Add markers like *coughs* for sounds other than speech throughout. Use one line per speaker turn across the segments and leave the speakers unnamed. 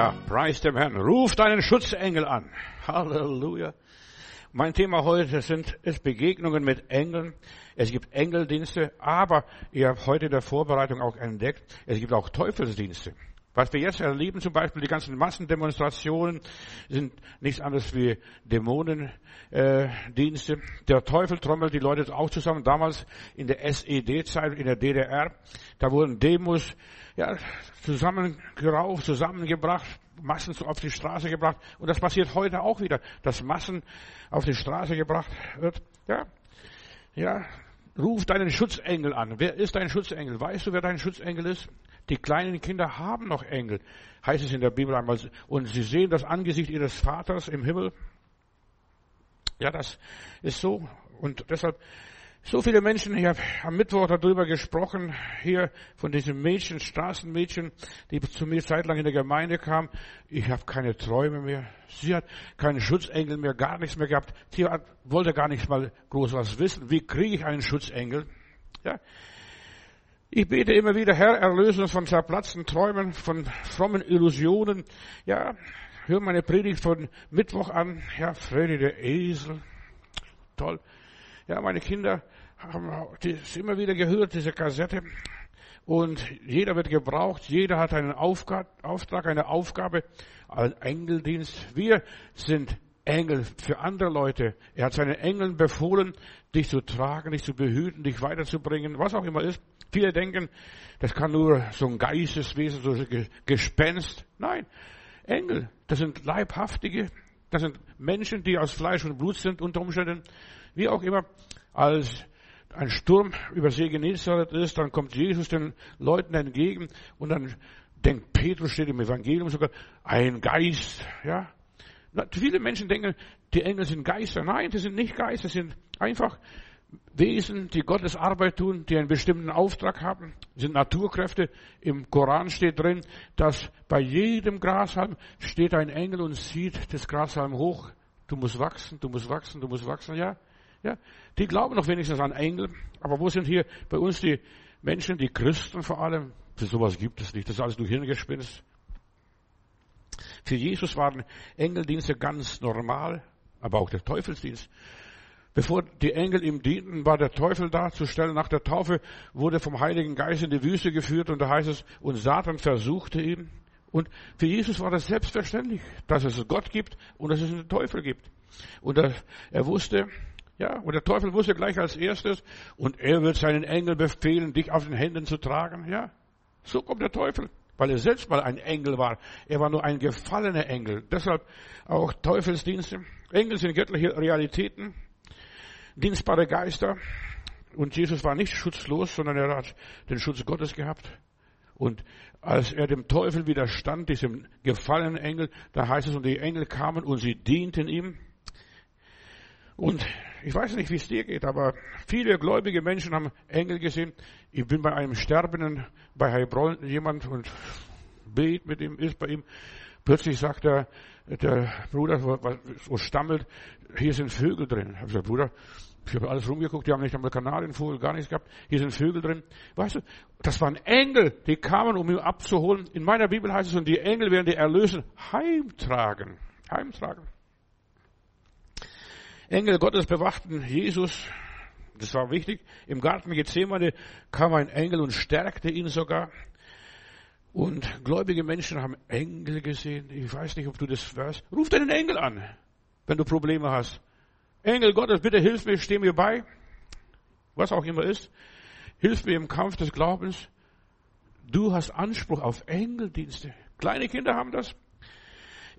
Ja, preis dem Herrn. Ruf deinen Schutzengel an. Halleluja. Mein Thema heute sind ist Begegnungen mit Engeln. Es gibt Engeldienste, aber ihr habt heute in der Vorbereitung auch entdeckt, es gibt auch Teufelsdienste. Was wir jetzt erleben, zum Beispiel die ganzen Massendemonstrationen, sind nichts anderes wie Dämonendienste. Äh, der Teufel trommelt die Leute auch zusammen. Damals in der SED-Zeit, in der DDR, da wurden Demos ja, zusammengerauft, zusammengebracht, Massen auf die Straße gebracht. Und das passiert heute auch wieder, dass Massen auf die Straße gebracht wird. Ja, ja, ruf deinen Schutzengel an. Wer ist dein Schutzengel? Weißt du, wer dein Schutzengel ist? Die kleinen Kinder haben noch Engel, heißt es in der Bibel einmal. Und sie sehen das Angesicht ihres Vaters im Himmel. Ja, das ist so. Und deshalb, so viele Menschen, ich habe am Mittwoch darüber gesprochen, hier von diesem Mädchen, Straßenmädchen, die zu mir zeitlang in der Gemeinde kam. Ich habe keine Träume mehr. Sie hat keinen Schutzengel mehr, gar nichts mehr gehabt. Sie hat, wollte gar nicht mal groß was wissen. Wie kriege ich einen Schutzengel? Ja, ich bete immer wieder, Herr, erlöse uns von zerplatzten Träumen, von frommen Illusionen. Ja, hör meine Predigt von Mittwoch an. Ja, Freddy der Esel. Toll. Ja, meine Kinder haben das immer wieder gehört, diese Kassette. Und jeder wird gebraucht, jeder hat einen Auftrag, eine Aufgabe, einen Engeldienst. Wir sind Engel für andere Leute. Er hat seinen Engeln befohlen, dich zu tragen, dich zu behüten, dich weiterzubringen, was auch immer ist. Viele denken, das kann nur so ein Geisteswesen, so ein Gespenst. Nein, Engel, das sind Leibhaftige, das sind Menschen, die aus Fleisch und Blut sind unter Umständen. Wie auch immer, als ein Sturm über See Genezareth ist, dann kommt Jesus den Leuten entgegen und dann denkt Petrus, steht im Evangelium sogar, ein Geist, ja. Viele Menschen denken, die Engel sind Geister. Nein, die sind nicht Geister, das sind einfach Wesen, die Gottes Arbeit tun, die einen bestimmten Auftrag haben, sind Naturkräfte. Im Koran steht drin, dass bei jedem Grashalm steht ein Engel und sieht das Grashalm hoch. Du musst wachsen, du musst wachsen, du musst wachsen, ja. Ja, die glauben noch wenigstens an Engel. Aber wo sind hier bei uns die Menschen, die Christen vor allem? Für sowas gibt es nicht. Das ist alles nur Hirngespinst. Für Jesus waren Engeldienste ganz normal, aber auch der Teufelsdienst. Bevor die Engel ihm dienten, war der Teufel darzustellen. Nach der Taufe wurde vom Heiligen Geist in die Wüste geführt und da heißt es, und Satan versuchte ihn. Und für Jesus war das selbstverständlich, dass es Gott gibt und dass es einen Teufel gibt. Und er, er wusste, ja, und der Teufel wusste gleich als erstes, und er wird seinen Engel befehlen, dich auf den Händen zu tragen. Ja, so kommt der Teufel, weil er selbst mal ein Engel war. Er war nur ein gefallener Engel. Deshalb auch Teufelsdienste. Engel sind göttliche Realitäten dienstbare Geister. Und Jesus war nicht schutzlos, sondern er hat den Schutz Gottes gehabt. Und als er dem Teufel widerstand, diesem gefallenen Engel, da heißt es, und die Engel kamen und sie dienten ihm. Und ich weiß nicht, wie es dir geht, aber viele gläubige Menschen haben Engel gesehen. Ich bin bei einem Sterbenden bei Heilbronn jemand und bet mit ihm, ist bei ihm. Plötzlich sagt er, der Bruder, so stammelt, hier sind Vögel drin. Ich gesagt, Bruder, ich habe alles rumgeguckt, die haben nicht einmal Kanarienvogel, gar nichts gehabt. Hier sind Vögel drin. Weißt du, das waren Engel, die kamen, um ihn abzuholen. In meiner Bibel heißt es, und die Engel werden die Erlösen heimtragen. Heimtragen. Engel Gottes bewachten Jesus. Das war wichtig. Im Garten Gethsemane kam ein Engel und stärkte ihn sogar. Und gläubige Menschen haben Engel gesehen. Ich weiß nicht, ob du das weißt. Ruf deinen Engel an, wenn du Probleme hast. Engel Gottes, bitte hilf mir, steh mir bei. Was auch immer ist. Hilf mir im Kampf des Glaubens. Du hast Anspruch auf Engeldienste. Kleine Kinder haben das.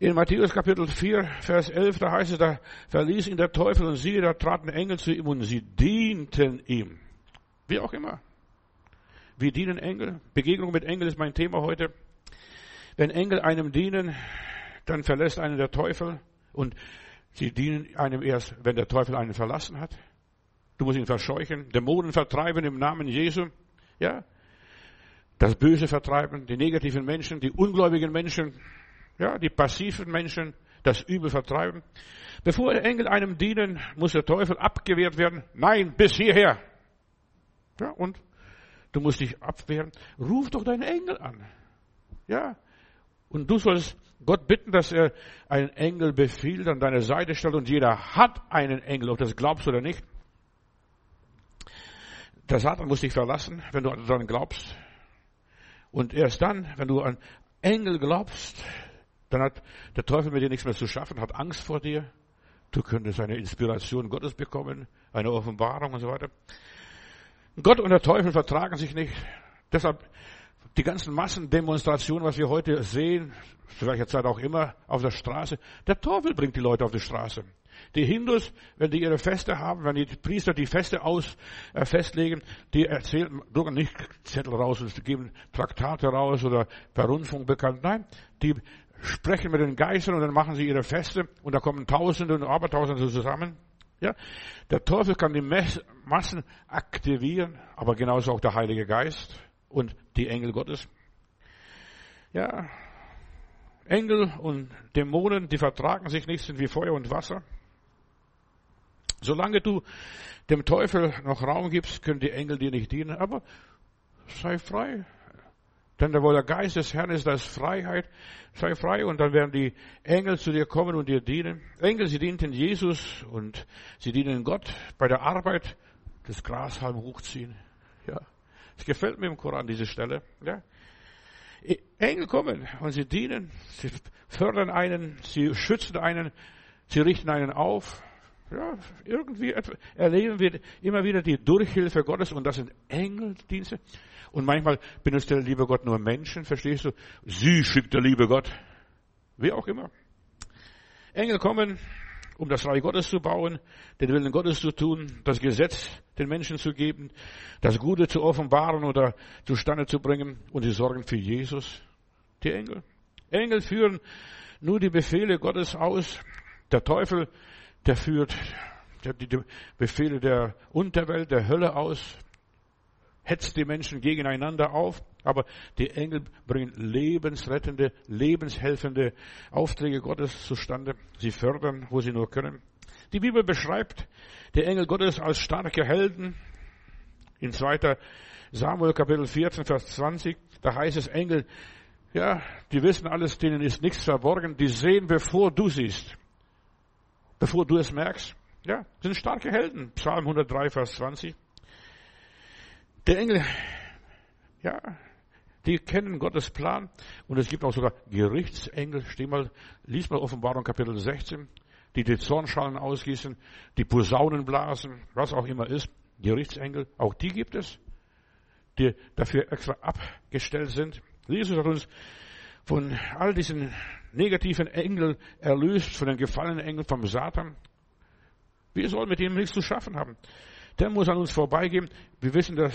In Matthäus Kapitel 4, Vers 11, da heißt es, da verließ ihn der Teufel und siehe, da traten Engel zu ihm und sie dienten ihm. Wie auch immer. Wir dienen Engel. Begegnung mit Engel ist mein Thema heute. Wenn Engel einem dienen, dann verlässt einen der Teufel und Sie dienen einem erst, wenn der Teufel einen verlassen hat. Du musst ihn verscheuchen, Dämonen vertreiben im Namen Jesu. Ja? Das Böse vertreiben, die negativen Menschen, die ungläubigen Menschen, ja, die passiven Menschen, das Übel vertreiben. Bevor Engel einem dienen, muss der Teufel abgewehrt werden. Nein, bis hierher. Ja, und du musst dich abwehren. Ruf doch deinen Engel an. Ja, Und du sollst Gott bitten, dass er einen Engel befiehlt, an deine Seite stellt und jeder hat einen Engel, ob das glaubst oder nicht. Der Satan muss dich verlassen, wenn du daran glaubst. Und erst dann, wenn du an Engel glaubst, dann hat der Teufel mit dir nichts mehr zu schaffen, hat Angst vor dir. Du könntest eine Inspiration Gottes bekommen, eine Offenbarung und so weiter. Gott und der Teufel vertragen sich nicht. Deshalb die ganzen Massendemonstrationen, was wir heute sehen, zu welcher Zeit auch immer, auf der Straße, der Teufel bringt die Leute auf die Straße. Die Hindus, wenn die ihre Feste haben, wenn die Priester die Feste aus äh, festlegen, die erzählen, drucken nicht Zettel raus und geben Traktate raus oder per Rundfunk bekannt. Nein, die sprechen mit den Geistern und dann machen sie ihre Feste und da kommen Tausende und Abertausende zusammen. Ja, der Teufel kann die Massen aktivieren, aber genauso auch der Heilige Geist und die Engel Gottes. Ja, Engel und Dämonen, die vertragen sich nicht, sind wie Feuer und Wasser. Solange du dem Teufel noch Raum gibst, können die Engel dir nicht dienen, aber sei frei. Denn wo der Geist des Herrn ist, da ist Freiheit. Sei frei und dann werden die Engel zu dir kommen und dir dienen. Engel, sie dienten Jesus und sie dienen Gott bei der Arbeit des Grashalm hochziehen. Ja. Es gefällt mir im Koran, diese Stelle. Ja. Engel kommen und sie dienen, sie fördern einen, sie schützen einen, sie richten einen auf. Ja, irgendwie erleben wir immer wieder die Durchhilfe Gottes und das sind Engeldienste. Und manchmal benutzt der liebe Gott nur Menschen, verstehst du? Sie schickt der liebe Gott. Wie auch immer. Engel kommen, um das Reich Gottes zu bauen, den Willen Gottes zu tun, das Gesetz den Menschen zu geben, das Gute zu offenbaren oder zustande zu bringen und sie sorgen für Jesus, die Engel. Engel führen nur die Befehle Gottes aus. Der Teufel, der führt die Befehle der Unterwelt, der Hölle aus, hetzt die Menschen gegeneinander auf, aber die Engel bringen lebensrettende, lebenshelfende Aufträge Gottes zustande. Sie fördern, wo sie nur können. Die Bibel beschreibt die Engel Gottes als starke Helden. In 2. Samuel Kapitel 14, Vers 20, da heißt es Engel, ja, die wissen alles, denen ist nichts verborgen, die sehen, bevor du siehst, bevor du es merkst. Ja, sind starke Helden. Psalm 103, Vers 20. Der Engel, ja, die kennen Gottes Plan und es gibt auch sogar Gerichtsengel. Steh mal, lies mal Offenbarung Kapitel 16, die die Zornschalen ausgießen, die Posaunen blasen, was auch immer ist. Gerichtsengel, auch die gibt es, die dafür extra abgestellt sind. Jesus hat uns von all diesen negativen Engeln erlöst, von den gefallenen Engeln, vom Satan. Wir sollen mit ihm nichts zu schaffen haben der muss an uns vorbeigehen. Wir wissen das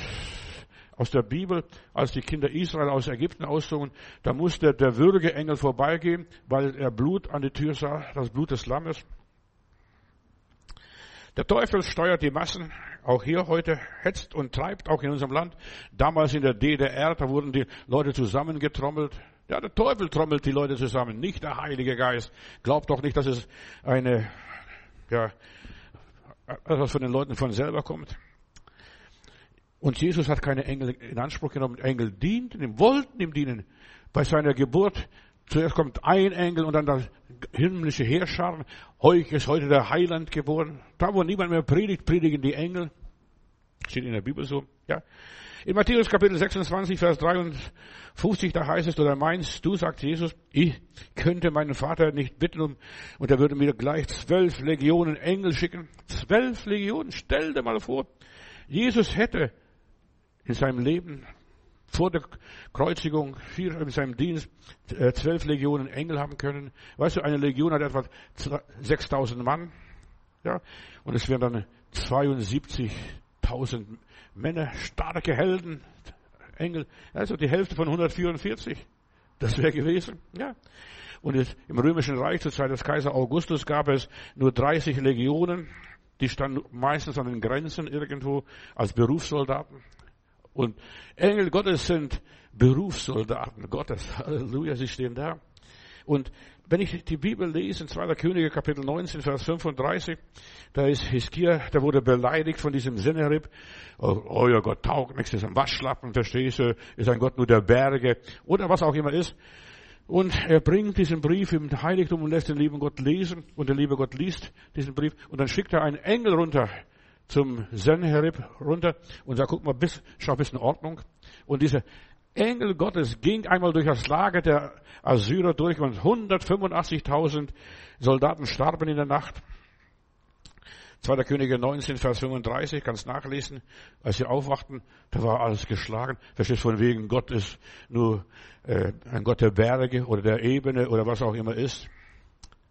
aus der Bibel, als die Kinder Israel aus Ägypten auszogen, da musste der würdige Engel vorbeigehen, weil er Blut an die Tür sah, das Blut des Lammes. Der Teufel steuert die Massen, auch hier heute, hetzt und treibt, auch in unserem Land. Damals in der DDR, da wurden die Leute zusammengetrommelt. Ja, der Teufel trommelt die Leute zusammen, nicht der Heilige Geist. Glaubt doch nicht, dass es eine, ja, was von den Leuten von selber kommt. Und Jesus hat keine Engel in Anspruch genommen. Engel dienten ihm, wollten ihm dienen. Bei seiner Geburt, zuerst kommt ein Engel und dann das himmlische Heerschar. Heuch ist heute der Heiland geboren. Da, wo niemand mehr predigt, predigen die Engel. Steht in der Bibel so, ja. In Matthäus Kapitel 26, Vers 53, da heißt es, oder meinst du, sagt Jesus, ich könnte meinen Vater nicht bitten um, und er würde mir gleich zwölf Legionen Engel schicken. Zwölf Legionen, stell dir mal vor. Jesus hätte in seinem Leben vor der Kreuzigung vier, in seinem Dienst äh, zwölf Legionen Engel haben können. Weißt du, eine Legion hat etwa 6000 Mann. Ja, und es wären dann 72.000 Männer, starke Helden, Engel, also die Hälfte von 144. Das wäre gewesen, ja. Und im römischen Reich zur Zeit des Kaiser Augustus gab es nur 30 Legionen. Die standen meistens an den Grenzen irgendwo als Berufssoldaten. Und Engel Gottes sind Berufssoldaten Gottes. *laughs* Halleluja, sie stehen da. Und wenn ich die Bibel lese, in 2. Könige Kapitel 19, Vers 35, da ist Hiskia, der wurde beleidigt von diesem Sennerib. Oh, euer Gott taugt nichts, ist ein Waschlappen, verstehst du, ist ein Gott nur der Berge oder was auch immer ist. Und er bringt diesen Brief im Heiligtum und lässt den lieben Gott lesen. Und der liebe Gott liest diesen Brief. Und dann schickt er einen Engel runter zum Senherib runter und sagt, guck mal, bis, schau bis in Ordnung. Und dieser Engel Gottes ging einmal durch das Lager der Assyrer durch und 185.000 Soldaten starben in der Nacht. 2. Könige 19, Vers 35, kannst nachlesen. Als sie aufwachten, da war alles geschlagen. Verstehst von wegen, Gott ist nur äh, ein Gott der Berge oder der Ebene oder was auch immer ist.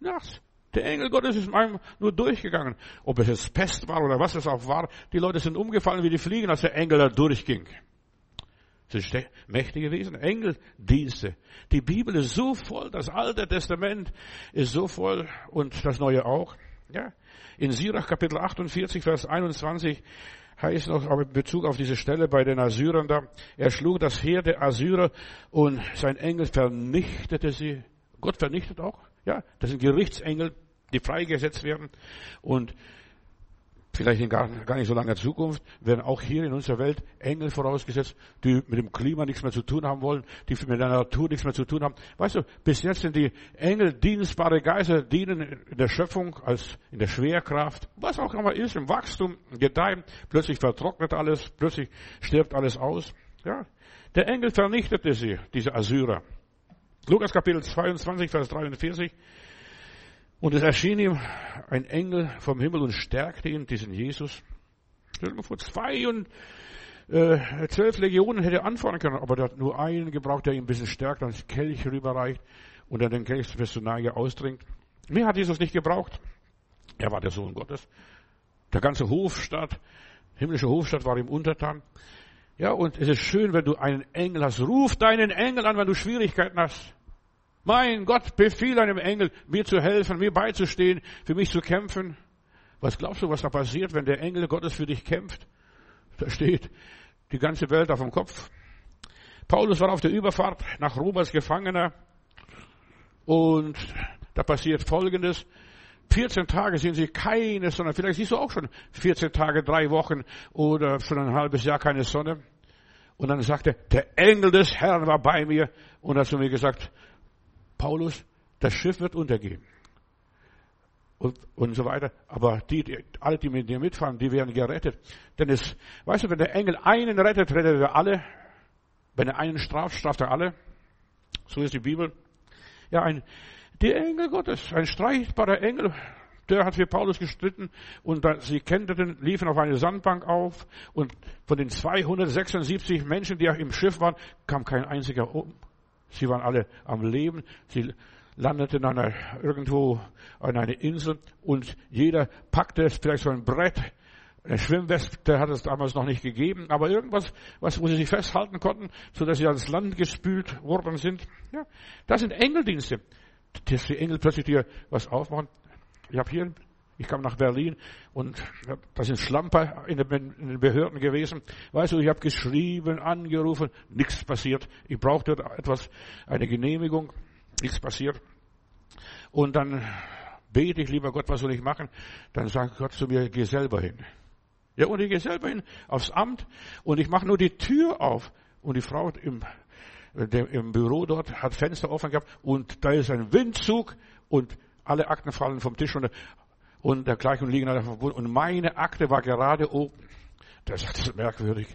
Nachts. Der Engel Gottes ist einem nur durchgegangen. Ob es jetzt Pest war oder was es auch war, die Leute sind umgefallen wie die Fliegen, als der Engel da durchging. Das ist mächtig gewesen. Engeldienste. Die Bibel ist so voll, das Alte Testament ist so voll und das Neue auch. Ja. In Sirach Kapitel 48, Vers 21 heißt noch, aber in Bezug auf diese Stelle bei den Assyrern da, er schlug das Heer der Assyrer und sein Engel vernichtete sie. Gott vernichtet auch. Ja, das sind Gerichtsengel, die freigesetzt werden. Und vielleicht in gar, gar nicht so langer Zukunft werden auch hier in unserer Welt Engel vorausgesetzt, die mit dem Klima nichts mehr zu tun haben wollen, die mit der Natur nichts mehr zu tun haben. Weißt du, bis jetzt sind die Engel dienstbare Geister, dienen in der Schöpfung als in der Schwerkraft, was auch immer ist, im Wachstum, gedeihen. Plötzlich vertrocknet alles, plötzlich stirbt alles aus. Ja, der Engel vernichtete sie, diese Assyrer. Lukas Kapitel 22, Vers 43. Und es erschien ihm ein Engel vom Himmel und stärkte ihn, diesen Jesus. Vor zwei und äh, zwölf Legionen hätte anfahren können, aber er hat nur einen gebraucht, der ihn ein bisschen stärkt, dann das Kelch rüberreicht und dann den Kelch bis zur Neige ausdringt. Mehr hat Jesus nicht gebraucht. Er war der Sohn Gottes. Der ganze Hofstadt, himmlische Hofstadt war ihm untertan. Ja, und es ist schön, wenn du einen Engel hast. Ruf deinen Engel an, wenn du Schwierigkeiten hast. Mein Gott, befiehl einem Engel, mir zu helfen, mir beizustehen, für mich zu kämpfen. Was glaubst du, was da passiert, wenn der Engel Gottes für dich kämpft? Da steht die ganze Welt auf dem Kopf. Paulus war auf der Überfahrt nach Rom als Gefangener und da passiert Folgendes. 14 Tage sehen sie keine Sonne. Vielleicht siehst du auch schon 14 Tage, drei Wochen oder schon ein halbes Jahr keine Sonne. Und dann sagte, der Engel des Herrn war bei mir und hat zu mir gesagt, Paulus, das Schiff wird untergehen. Und, und so weiter. Aber die, die, alle, die mit dir mitfahren, die werden gerettet. Denn es, weißt du, wenn der Engel einen rettet, rettet er alle. Wenn er einen straft, straft er alle. So ist die Bibel. Ja, ein, der Engel Gottes, ein streitbarer Engel, der hat für Paulus gestritten und da, sie kennteten, liefen auf eine Sandbank auf und von den 276 Menschen, die im Schiff waren, kam kein einziger um. Sie waren alle am Leben. Sie landeten an einer, irgendwo an einer Insel und jeder packte vielleicht so ein Brett. Eine Schwimmweste hat es damals noch nicht gegeben, aber irgendwas, was, wo sie sich festhalten konnten, so dass sie ans Land gespült worden sind. Ja, das sind Engeldienste. Dass die Engel plötzlich dir was aufmachen. Ich habe hier ich kam nach Berlin und da sind Schlamper in den Behörden gewesen. Weißt du, ich habe geschrieben, angerufen, nichts passiert. Ich brauchte etwas, eine Genehmigung, nichts passiert. Und dann bete ich, lieber Gott, was soll ich machen? Dann sagt Gott zu mir, geh selber hin. Ja, und ich gehe selber hin aufs Amt und ich mache nur die Tür auf. Und die Frau im, im Büro dort hat Fenster offen gehabt und da ist ein Windzug und alle Akten fallen vom Tisch und und dergleichen liegen da verbunden. Und meine Akte war gerade oben. Das ist merkwürdig.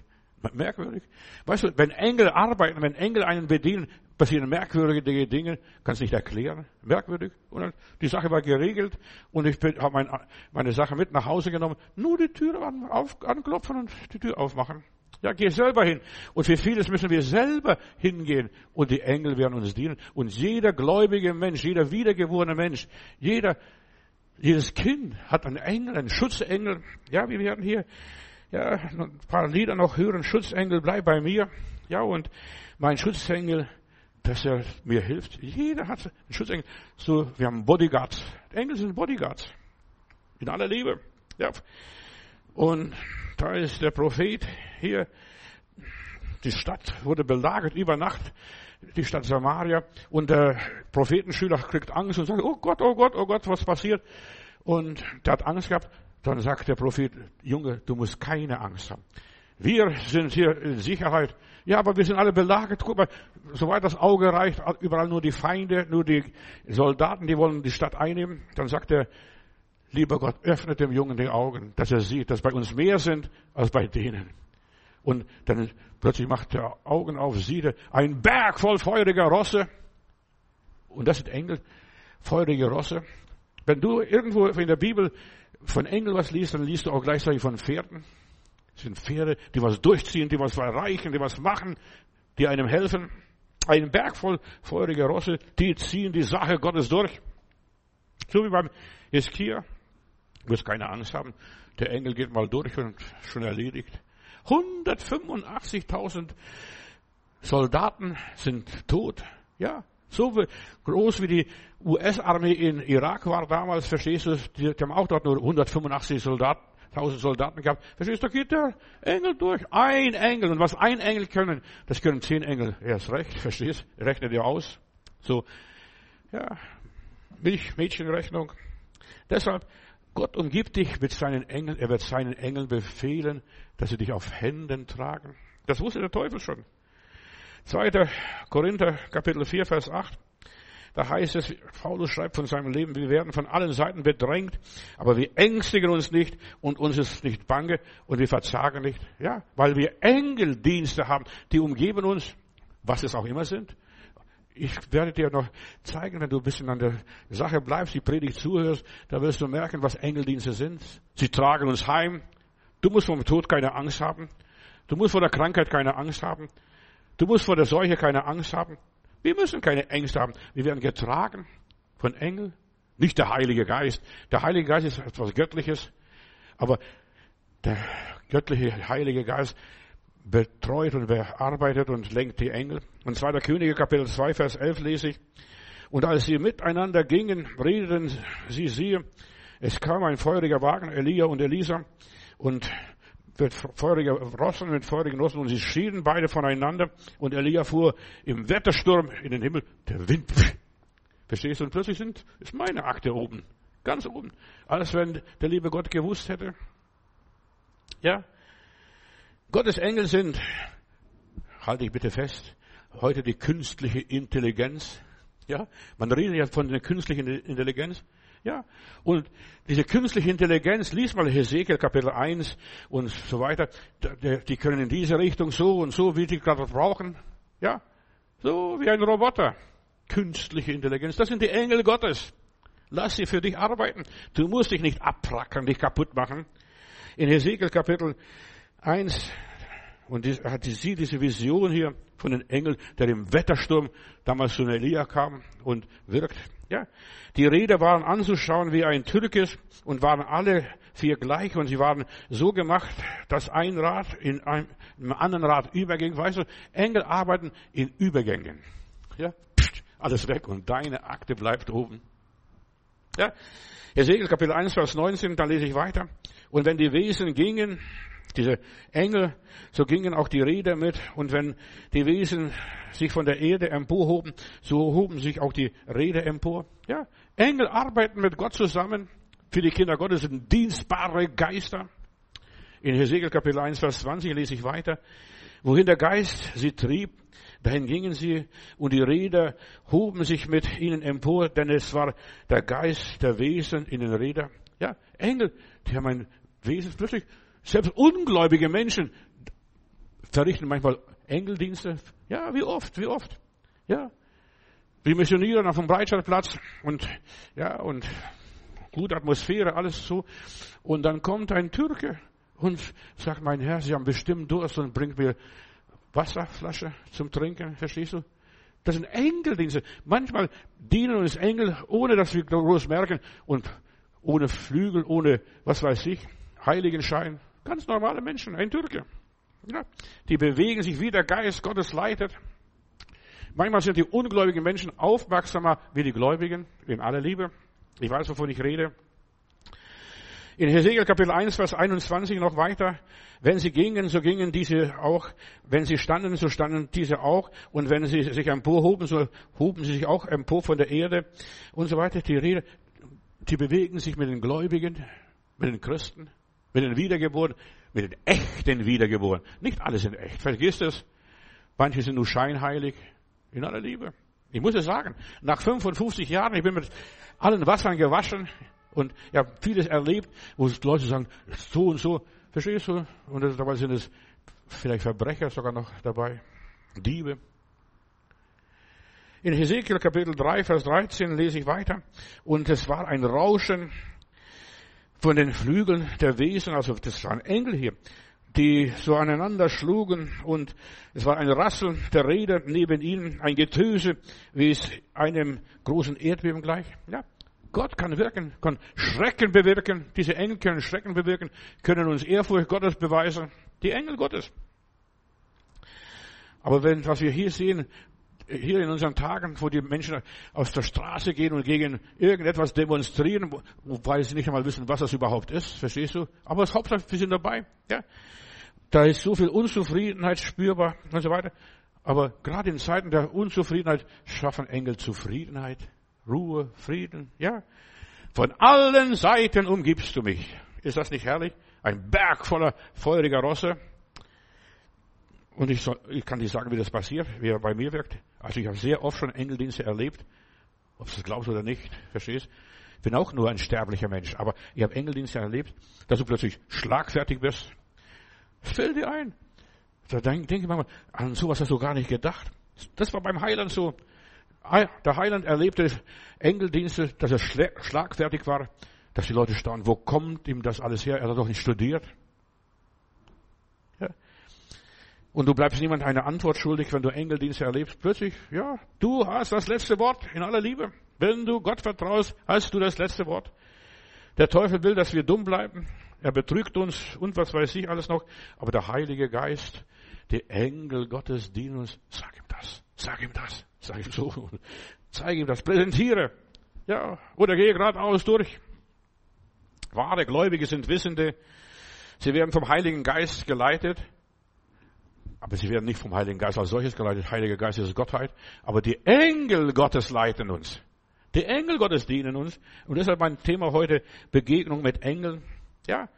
Merkwürdig. Weißt du, wenn Engel arbeiten, wenn Engel einen bedienen, passieren merkwürdige Dinge, kannst nicht erklären. Merkwürdig. Und die Sache war geregelt und ich habe mein, meine Sache mit nach Hause genommen. Nur die Tür an, auf, anklopfen und die Tür aufmachen. Ja, geh selber hin. Und für vieles müssen wir selber hingehen. Und die Engel werden uns dienen. Und jeder gläubige Mensch, jeder wiedergeborene Mensch, jeder jedes Kind hat einen Engel, einen Schutzengel. Ja, wir werden hier ja, ein paar Lieder noch hören. Schutzengel, bleib bei mir. Ja, und mein Schutzengel, dass er mir hilft. Jeder hat einen Schutzengel. So, wir haben Bodyguards. Engel sind Bodyguards. In aller Liebe. Ja. Und da ist der Prophet hier. Die Stadt wurde belagert über Nacht die Stadt Samaria und der Prophetenschüler kriegt Angst und sagt, oh Gott, oh Gott, oh Gott, was passiert? Und der hat Angst gehabt. Dann sagt der Prophet, Junge, du musst keine Angst haben. Wir sind hier in Sicherheit. Ja, aber wir sind alle belagert. Guck mal, soweit das Auge reicht, überall nur die Feinde, nur die Soldaten, die wollen die Stadt einnehmen. Dann sagt er, lieber Gott, öffnet dem Jungen die Augen, dass er sieht, dass bei uns mehr sind als bei denen. Und dann plötzlich macht er Augen auf, sieht ein Berg voll feuriger Rosse. Und das sind Engel, feurige Rosse. Wenn du irgendwo in der Bibel von Engeln was liest, dann liest du auch gleichzeitig von Pferden. Das sind Pferde, die was durchziehen, die was erreichen, die was machen, die einem helfen. Ein Berg voll feuriger Rosse, die ziehen die Sache Gottes durch. So wie beim Hiskia. Du wirst keine Angst haben. Der Engel geht mal durch und schon erledigt. 185.000 Soldaten sind tot. Ja, so groß wie die US-Armee in Irak war damals, verstehst du, die, haben auch dort nur 185 Soldaten, 1000 Soldaten gehabt. Verstehst du, da geht der Engel durch. Ein Engel. Und was ein Engel können, das können zehn Engel erst recht, verstehst du? Rechne dir aus. So, ja, Milch, Mädchenrechnung. Deshalb, Gott umgibt dich mit seinen Engeln, er wird seinen Engeln befehlen, dass sie dich auf Händen tragen. Das wusste der Teufel schon. 2. Korinther Kapitel 4, Vers 8. Da heißt es, Paulus schreibt von seinem Leben, wir werden von allen Seiten bedrängt, aber wir ängstigen uns nicht und uns ist nicht bange und wir verzagen nicht. Ja, weil wir Engeldienste haben, die umgeben uns, was es auch immer sind. Ich werde dir noch zeigen, wenn du ein bisschen an der Sache bleibst, die Predigt zuhörst, da wirst du merken, was Engeldienste sind. Sie tragen uns heim. Du musst vom Tod keine Angst haben. Du musst vor der Krankheit keine Angst haben. Du musst vor der Seuche keine Angst haben. Wir müssen keine Ängste haben. Wir werden getragen von Engeln. Nicht der Heilige Geist. Der Heilige Geist ist etwas Göttliches. Aber der göttliche Heilige Geist betreut und bearbeitet und lenkt die Engel. Und 2. Könige Kapitel 2 Vers 11 lese ich. Und als sie miteinander gingen, redeten sie, siehe, es kam ein feuriger Wagen, Elia und Elisa, und mit feuriger Rossen, mit feurigen Rossen, und sie schieden beide voneinander, und Elia fuhr im Wettersturm in den Himmel, der Wind, *laughs* verstehst du, und plötzlich sind, ist meine Akte oben, ganz oben, als wenn der liebe Gott gewusst hätte. Ja, Gottes Engel sind, halte ich bitte fest, heute die künstliche Intelligenz. Ja, man redet ja von der künstlichen Intelligenz. Ja, und diese künstliche Intelligenz, lies mal Hesekiel Kapitel 1 und so weiter, die können in diese Richtung so und so, wie die gerade brauchen. Ja, so wie ein Roboter. Künstliche Intelligenz, das sind die Engel Gottes. Lass sie für dich arbeiten. Du musst dich nicht abprackern, dich kaputt machen. In Hesekiel Kapitel 1 und die, hat sie diese Vision hier von den Engeln, der im Wettersturm damals zu Elia kam und wirkt. Ja, die Räder waren anzuschauen wie ein Türkis und waren alle vier gleich und sie waren so gemacht, dass ein Rad in einem, anderen Rad überging. Weißt du, Engel arbeiten in Übergängen. Ja, pst, alles weg und deine Akte bleibt oben. Ja, Ezekiel Kapitel 1, Vers 19, da lese ich weiter. Und wenn die Wesen gingen, diese Engel, so gingen auch die Räder mit. Und wenn die Wesen sich von der Erde emporhoben, so hoben sich auch die Räder empor. Ja, Engel arbeiten mit Gott zusammen. Für die Kinder Gottes sind dienstbare Geister. In Hesekiel Kapitel 1, Vers 20 lese ich weiter. Wohin der Geist sie trieb, dahin gingen sie und die Räder hoben sich mit ihnen empor, denn es war der Geist der Wesen in den Rädern. Ja, Engel, die haben ein Wesen plötzlich selbst ungläubige Menschen verrichten manchmal Engeldienste. Ja, wie oft, wie oft. Ja. Wir missionieren auf dem Breitscheidplatz und, ja, und gute Atmosphäre, alles so. Und dann kommt ein Türke und sagt, mein Herr, Sie haben bestimmt Durst und bringt mir Wasserflasche zum Trinken, verstehst du? Das sind Engeldienste. Manchmal dienen uns Engel, ohne dass wir groß merken und ohne Flügel, ohne was weiß ich, Heiligenschein. Ganz normale Menschen, ein Türke. Ja, die bewegen sich, wie der Geist Gottes leitet. Manchmal sind die ungläubigen Menschen aufmerksamer wie die Gläubigen, in aller Liebe. Ich weiß, wovon ich rede. In Hesekiel Kapitel 1, Vers 21 noch weiter. Wenn sie gingen, so gingen diese auch. Wenn sie standen, so standen diese auch. Und wenn sie sich emporhoben, so hoben sie sich auch empor von der Erde und so weiter. Die Rede, die bewegen sich mit den Gläubigen, mit den Christen. Mit den Wiedergeborenen mit den Echten wiedergeboren. Nicht alle sind echt. Vergiss das. Manche sind nur scheinheilig. In aller Liebe. Ich muss es sagen, nach 55 Jahren, ich bin mit allen Wassern gewaschen und ich habe vieles erlebt, wo Leute sagen, so und so, verstehst du? Und dabei sind es vielleicht Verbrecher sogar noch dabei, Diebe. In Hesekiel Kapitel 3, Vers 13 lese ich weiter. Und es war ein Rauschen von den Flügeln der Wesen, also das waren Engel hier, die so aneinander schlugen und es war ein Rasseln der Räder neben ihnen, ein Getöse, wie es einem großen Erdbeben gleich. Ja, Gott kann wirken, kann Schrecken bewirken. Diese Engel können Schrecken bewirken, können uns Ehrfurcht Gottes beweisen. Die Engel Gottes. Aber wenn, was wir hier sehen, hier in unseren Tagen, wo die Menschen aus der Straße gehen und gegen irgendetwas demonstrieren, wobei sie nicht einmal wissen, was das überhaupt ist, verstehst du? Aber das Hauptsache, wir sind dabei, ja. Da ist so viel Unzufriedenheit spürbar und so weiter. Aber gerade in Zeiten der Unzufriedenheit schaffen Engel Zufriedenheit, Ruhe, Frieden, ja. Von allen Seiten umgibst du mich. Ist das nicht herrlich? Ein Berg voller feuriger Rosse. Und ich, soll, ich kann dir sagen, wie das passiert, wie er bei mir wirkt. Also ich habe sehr oft schon Engeldienste erlebt, ob du das glaubst oder nicht, verstehst? Ich bin auch nur ein sterblicher Mensch, aber ich habe Engeldienste erlebt, dass du plötzlich schlagfertig wirst. Das fällt dir ein. Da denke ich manchmal, an sowas hast du gar nicht gedacht. Das war beim Heiland so. Der Heiland erlebte Engeldienste, dass er schlagfertig war, dass die Leute staunen, wo kommt ihm das alles her? Er hat doch nicht studiert. Und du bleibst niemand eine Antwort schuldig, wenn du Engeldienste erlebst. Plötzlich, ja, du hast das letzte Wort in aller Liebe. Wenn du Gott vertraust, hast du das letzte Wort. Der Teufel will, dass wir dumm bleiben. Er betrügt uns und was weiß ich alles noch. Aber der Heilige Geist, die Engel Gottes dienen uns. Sag ihm das. Sag ihm das. Sag ihm so. Zeig ihm das. Präsentiere. Ja. Oder gehe geradeaus durch. Wahre Gläubige sind Wissende. Sie werden vom Heiligen Geist geleitet. Aber sie werden nicht vom Heiligen Geist als solches geleitet. Heiliger Geist ist Gottheit. Aber die Engel Gottes leiten uns. Die Engel Gottes dienen uns. Und deshalb mein Thema heute Begegnung mit Engeln. Ja.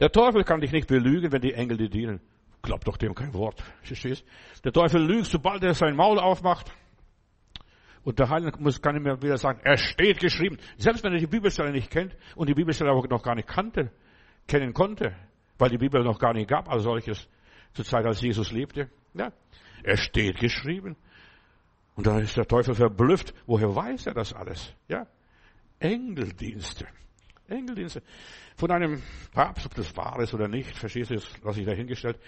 Der Teufel kann dich nicht belügen, wenn die Engel dir dienen. Glaub doch dem kein Wort. Verstehst? Der Teufel lügt, sobald er sein Maul aufmacht. Und der Heilige muss, kann immer wieder sagen, er steht geschrieben. Selbst wenn er die Bibelstelle nicht kennt und die Bibelstelle auch noch gar nicht kannte, kennen konnte, weil die Bibel noch gar nicht gab als solches zur Zeit, als Jesus lebte. Ja, er steht geschrieben. Und da ist der Teufel verblüfft. Woher weiß er das alles? Ja, Engeldienste. Engeldienste. Von einem Papst, ob das wahr ist oder nicht, verstehst du, das lasse ich dahingestellt.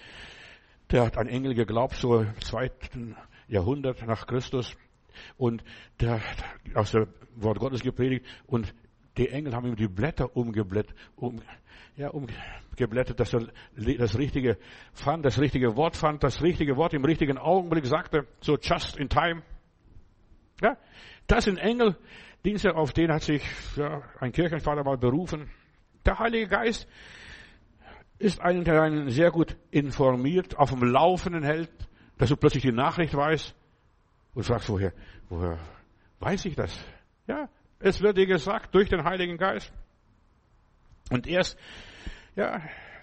Der hat an Engel geglaubt, so im zweiten Jahrhundert nach Christus. Und der hat aus dem Wort Gottes gepredigt und die Engel haben ihm die Blätter umgeblättert, um, ja, umgeblättert, dass er das Richtige fand, das richtige Wort fand, das richtige Wort im richtigen Augenblick sagte, so just in time. Ja, das sind Engeldienste, auf den hat sich ja, ein Kirchenvater mal berufen. Der Heilige Geist ist einer, der einen sehr gut informiert, auf dem Laufenden hält, dass du plötzlich die Nachricht weißt und fragst, woher, woher weiß ich das? Ja, es wird dir gesagt durch den Heiligen Geist. Und erst, ja,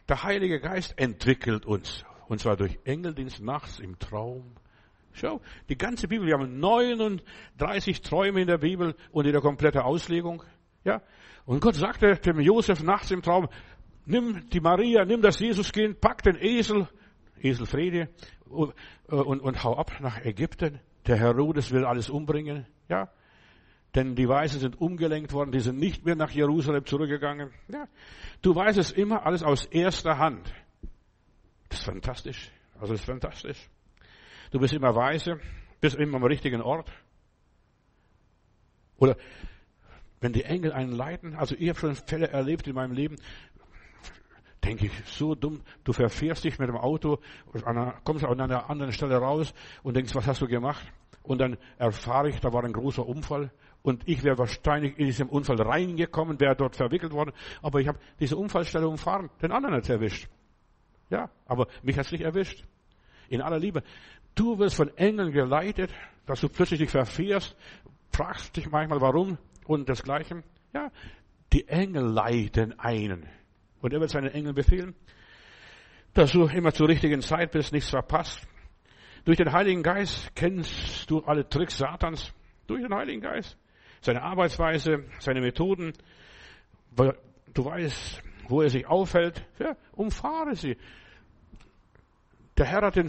der Heilige Geist entwickelt uns. Und zwar durch Engeldienst nachts im Traum. Schau, die ganze Bibel, wir haben 39 Träume in der Bibel und in der kompletten Auslegung. Ja. Und Gott sagte dem Josef nachts im Traum, nimm die Maria, nimm das Jesuskind, pack den Esel, Esel Friede, und, und, und hau ab nach Ägypten. Der Herodes will alles umbringen. Ja. Denn die Weisen sind umgelenkt worden, die sind nicht mehr nach Jerusalem zurückgegangen. Ja, du weißt es immer alles aus erster Hand. Das ist fantastisch. Also das ist fantastisch. Du bist immer weise, bist immer am richtigen Ort. Oder wenn die Engel einen leiten, also ich habe schon Fälle erlebt in meinem Leben, denke ich, so dumm, du verfährst dich mit dem Auto, kommst an einer anderen Stelle raus und denkst, was hast du gemacht? Und dann erfahre ich, da war ein großer Unfall und ich wäre wahrscheinlich in diesem Unfall reingekommen, wäre dort verwickelt worden, aber ich habe diese Unfallstelle umfahren, den anderen hat erwischt. Ja, aber mich hat's nicht erwischt. In aller Liebe. Du wirst von Engeln geleitet, dass du plötzlich dich verfährst, fragst dich manchmal warum und desgleichen. Ja, die Engel leiten einen. Und er wird seinen Engeln befehlen. dass du immer zur richtigen Zeit bist, nichts verpasst. Durch den Heiligen Geist kennst du alle Tricks Satans. Durch den Heiligen Geist. Seine Arbeitsweise, seine Methoden. Du weißt, wo er sich aufhält. Ja, umfahre sie. Der Herr hat den,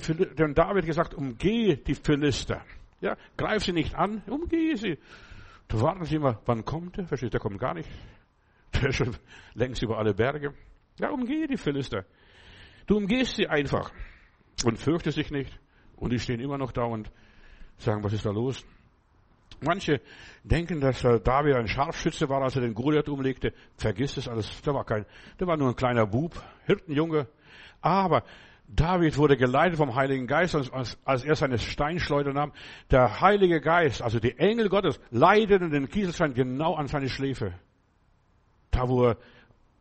David gesagt, umgehe die Philister. Ja, greif sie nicht an, umgehe sie. Da warten sie immer, wann kommt er? Verstehst du, der kommt gar nicht. *laughs* Der ist schon längst über alle Berge. Ja, umgehe die Philister. Du umgehst sie einfach und fürchtest dich nicht. Und die stehen immer noch da und sagen, was ist da los? Manche denken, dass David ein Scharfschütze war, als er den Goliath umlegte. Vergiss es alles. Der war kein, der war nur ein kleiner Bub, Hirtenjunge. Aber David wurde geleitet vom Heiligen Geist, als, als er seine Steinschleuder nahm. Der Heilige Geist, also die Engel Gottes, leiteten den Kieselstein genau an seine Schläfe. Da, wo er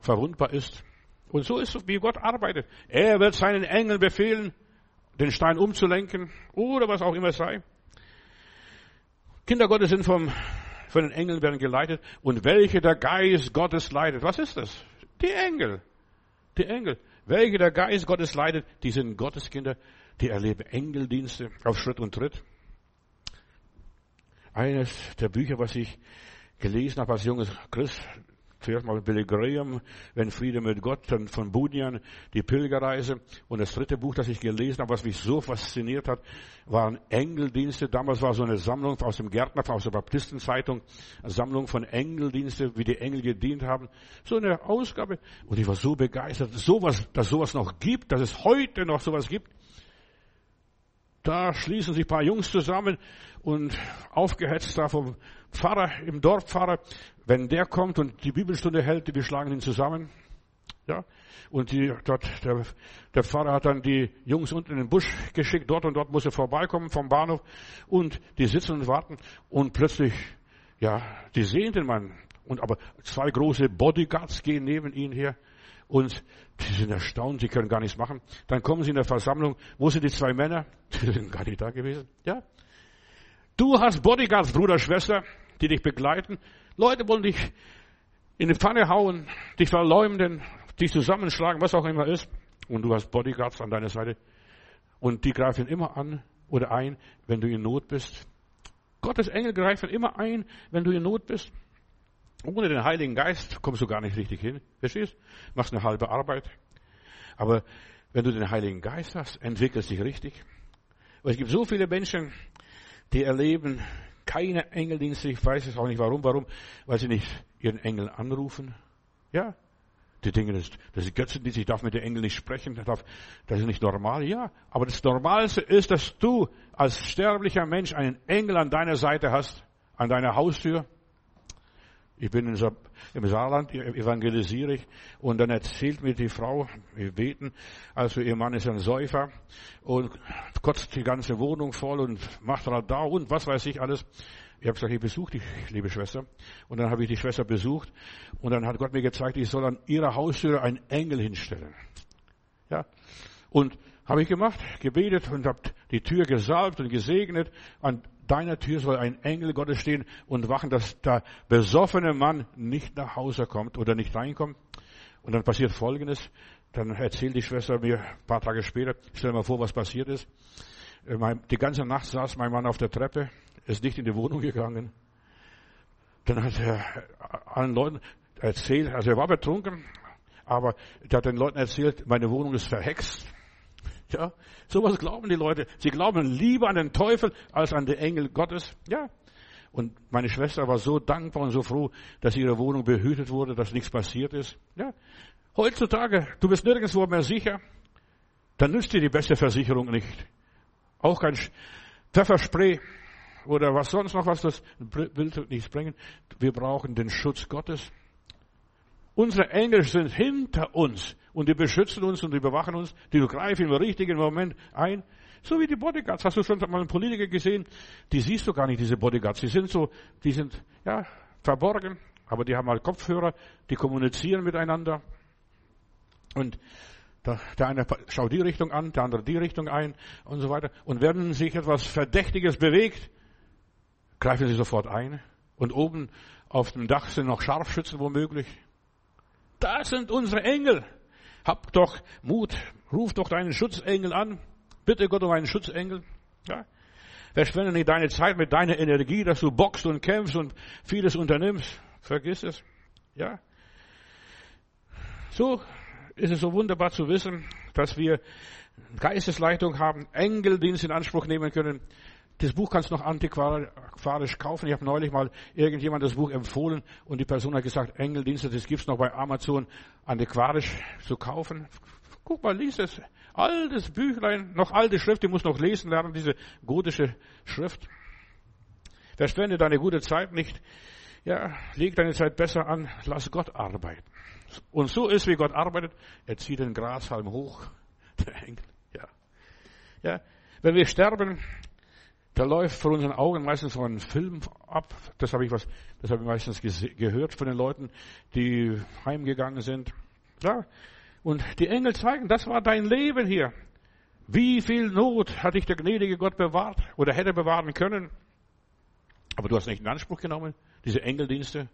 verwundbar ist. Und so ist es, wie Gott arbeitet. Er wird seinen Engeln befehlen, den Stein umzulenken oder was auch immer sei. Kinder Gottes sind vom, von den Engeln werden geleitet. Und welche der Geist Gottes leitet? Was ist das? Die Engel. Die Engel. Welche der Geist Gottes leidet, die sind Gotteskinder, die erleben Engeldienste auf Schritt und Tritt. Eines der Bücher, was ich gelesen habe als junges Christ, zuerst mal Billy Graham, Wenn Friede mit Gott, dann von Bunyan, die Pilgerreise. Und das dritte Buch, das ich gelesen habe, was mich so fasziniert hat, waren Engeldienste. Damals war so eine Sammlung aus dem Gärtner, aus der Baptistenzeitung, eine Sammlung von Engeldienste, wie die Engel gedient haben. So eine Ausgabe. Und ich war so begeistert, sowas, dass sowas noch gibt, dass es heute noch sowas gibt. Da schließen sich paar Jungs zusammen und aufgehetzt da vom Pfarrer, im Dorfpfarrer, wenn der kommt und die Bibelstunde hält, wir schlagen ihn zusammen. Ja, und die, dort, der, der Pfarrer hat dann die Jungs unten in den Busch geschickt, dort und dort muss er vorbeikommen vom Bahnhof und die sitzen und warten und plötzlich, ja, die sehen den Mann und aber zwei große Bodyguards gehen neben ihn her und die sind erstaunt, sie können gar nichts machen. Dann kommen sie in der Versammlung, wo sind die zwei Männer? *laughs* Die sind gar nicht da gewesen. Ja, Du hast Bodyguards, Bruder, Schwester, die dich begleiten. Leute wollen dich in die Pfanne hauen, dich verleumden, dich zusammenschlagen, was auch immer ist. Und du hast Bodyguards an deiner Seite. Und die greifen immer an oder ein, wenn du in Not bist. Gottes Engel greifen immer ein, wenn du in Not bist. Ohne den Heiligen Geist kommst du gar nicht richtig hin. Verstehst? Machst eine halbe Arbeit. Aber wenn du den Heiligen Geist hast, entwickelst dich richtig. Weil es gibt so viele Menschen, die erleben keine Engeldienste. Ich weiß es auch nicht warum. Warum? Weil sie nicht ihren Engel anrufen. Ja. Die Dinge, das, das ist Götzendienst. Ich darf mit den Engeln nicht sprechen. Das, darf, das ist nicht normal. Ja. Aber das Normalste ist, dass du als sterblicher Mensch einen Engel an deiner Seite hast. An deiner Haustür. Ich bin im Saarland, evangelisiere ich, und dann erzählt mir die Frau, wir beten, also ihr Mann ist ein Säufer und kotzt die ganze Wohnung voll und macht Radar und was weiß ich alles. Ich habe gesagt, ich besuche dich, liebe Schwester. Und dann habe ich die Schwester besucht und dann hat Gott mir gezeigt, ich soll an ihrer Haustür einen Engel hinstellen. Ja. Und habe ich gemacht, gebetet und habe die Tür gesalbt und gesegnet. Deiner Tür soll ein Engel Gottes stehen und wachen, dass der besoffene Mann nicht nach Hause kommt oder nicht reinkommt. Und dann passiert Folgendes. Dann erzählt die Schwester mir ein paar Tage später, stell dir mal vor, was passiert ist. Äh, die ganze Nacht saß mein Mann auf der Treppe, ist nicht in die Wohnung gegangen. Dann hat er allen Leuten erzählt, also er war betrunken, aber er hat den Leuten erzählt, meine Wohnung ist verhext. Ja, sowas glauben die Leute. Sie glauben lieber an den Teufel als an den Engel Gottes. Ja. Und meine Schwester war so dankbar und so froh, dass ihre Wohnung behütet wurde, dass nichts passiert ist. Ja. Heutzutage, du bist nirgendwo mehr sicher. Dann nützt dir die beste Versicherung nicht. Auch kein Pfefferspray oder was sonst noch was, das will nichts bringen. Wir brauchen den Schutz Gottes. Unsere Engel sind hinter uns und die beschützen uns und die bewachen uns, die greifen im richtigen Moment ein. So wie die Bodyguards. Hast du schon mal einen Politiker gesehen? Die siehst du gar nicht, diese Bodyguards. Die sind so, die sind, ja, verborgen. Aber die haben halt Kopfhörer, die kommunizieren miteinander. Und der, eine schaut die Richtung an, der andere die Richtung ein und so weiter. Und wenn sich etwas Verdächtiges bewegt, greifen sie sofort ein. Und oben auf dem Dach sind noch Scharfschützen womöglich. Das sind unsere Engel. Hab doch Mut, ruf doch deinen Schutzengel an. Bitte Gott um einen Schutzengel. Ja. Verschwende nicht deine Zeit mit deiner Energie, dass du boxst und kämpfst und vieles unternimmst. Vergiss es. Ja. So ist es so wunderbar zu wissen, dass wir Geistesleitung haben, Engeldienst in Anspruch nehmen können. Das Buch kannst du noch antiquarisch kaufen. Ich habe neulich mal irgendjemand das Buch empfohlen und die Person hat gesagt, Engeldienste, das gibt's noch bei Amazon antiquarisch zu kaufen. Guck mal, lies es. Altes Büchlein, noch alte Schrift, die muss noch lesen lernen, diese gotische Schrift. Verschwende deine gute Zeit nicht. Ja, leg deine Zeit besser an, lass Gott arbeiten. Und so ist, wie Gott arbeitet, er zieht den Grashalm hoch, *laughs* der Engel. Ja. Ja. Wenn wir sterben, da läuft vor unseren Augen meistens so ein Film ab. Das habe ich was, das habe ich meistens gehört von den Leuten, die heimgegangen sind. Ja. Und die Engel zeigen, das war dein Leben hier. Wie viel Not hat dich der gnädige Gott bewahrt oder hätte bewahren können? Aber du hast nicht in Anspruch genommen, diese Engeldienste.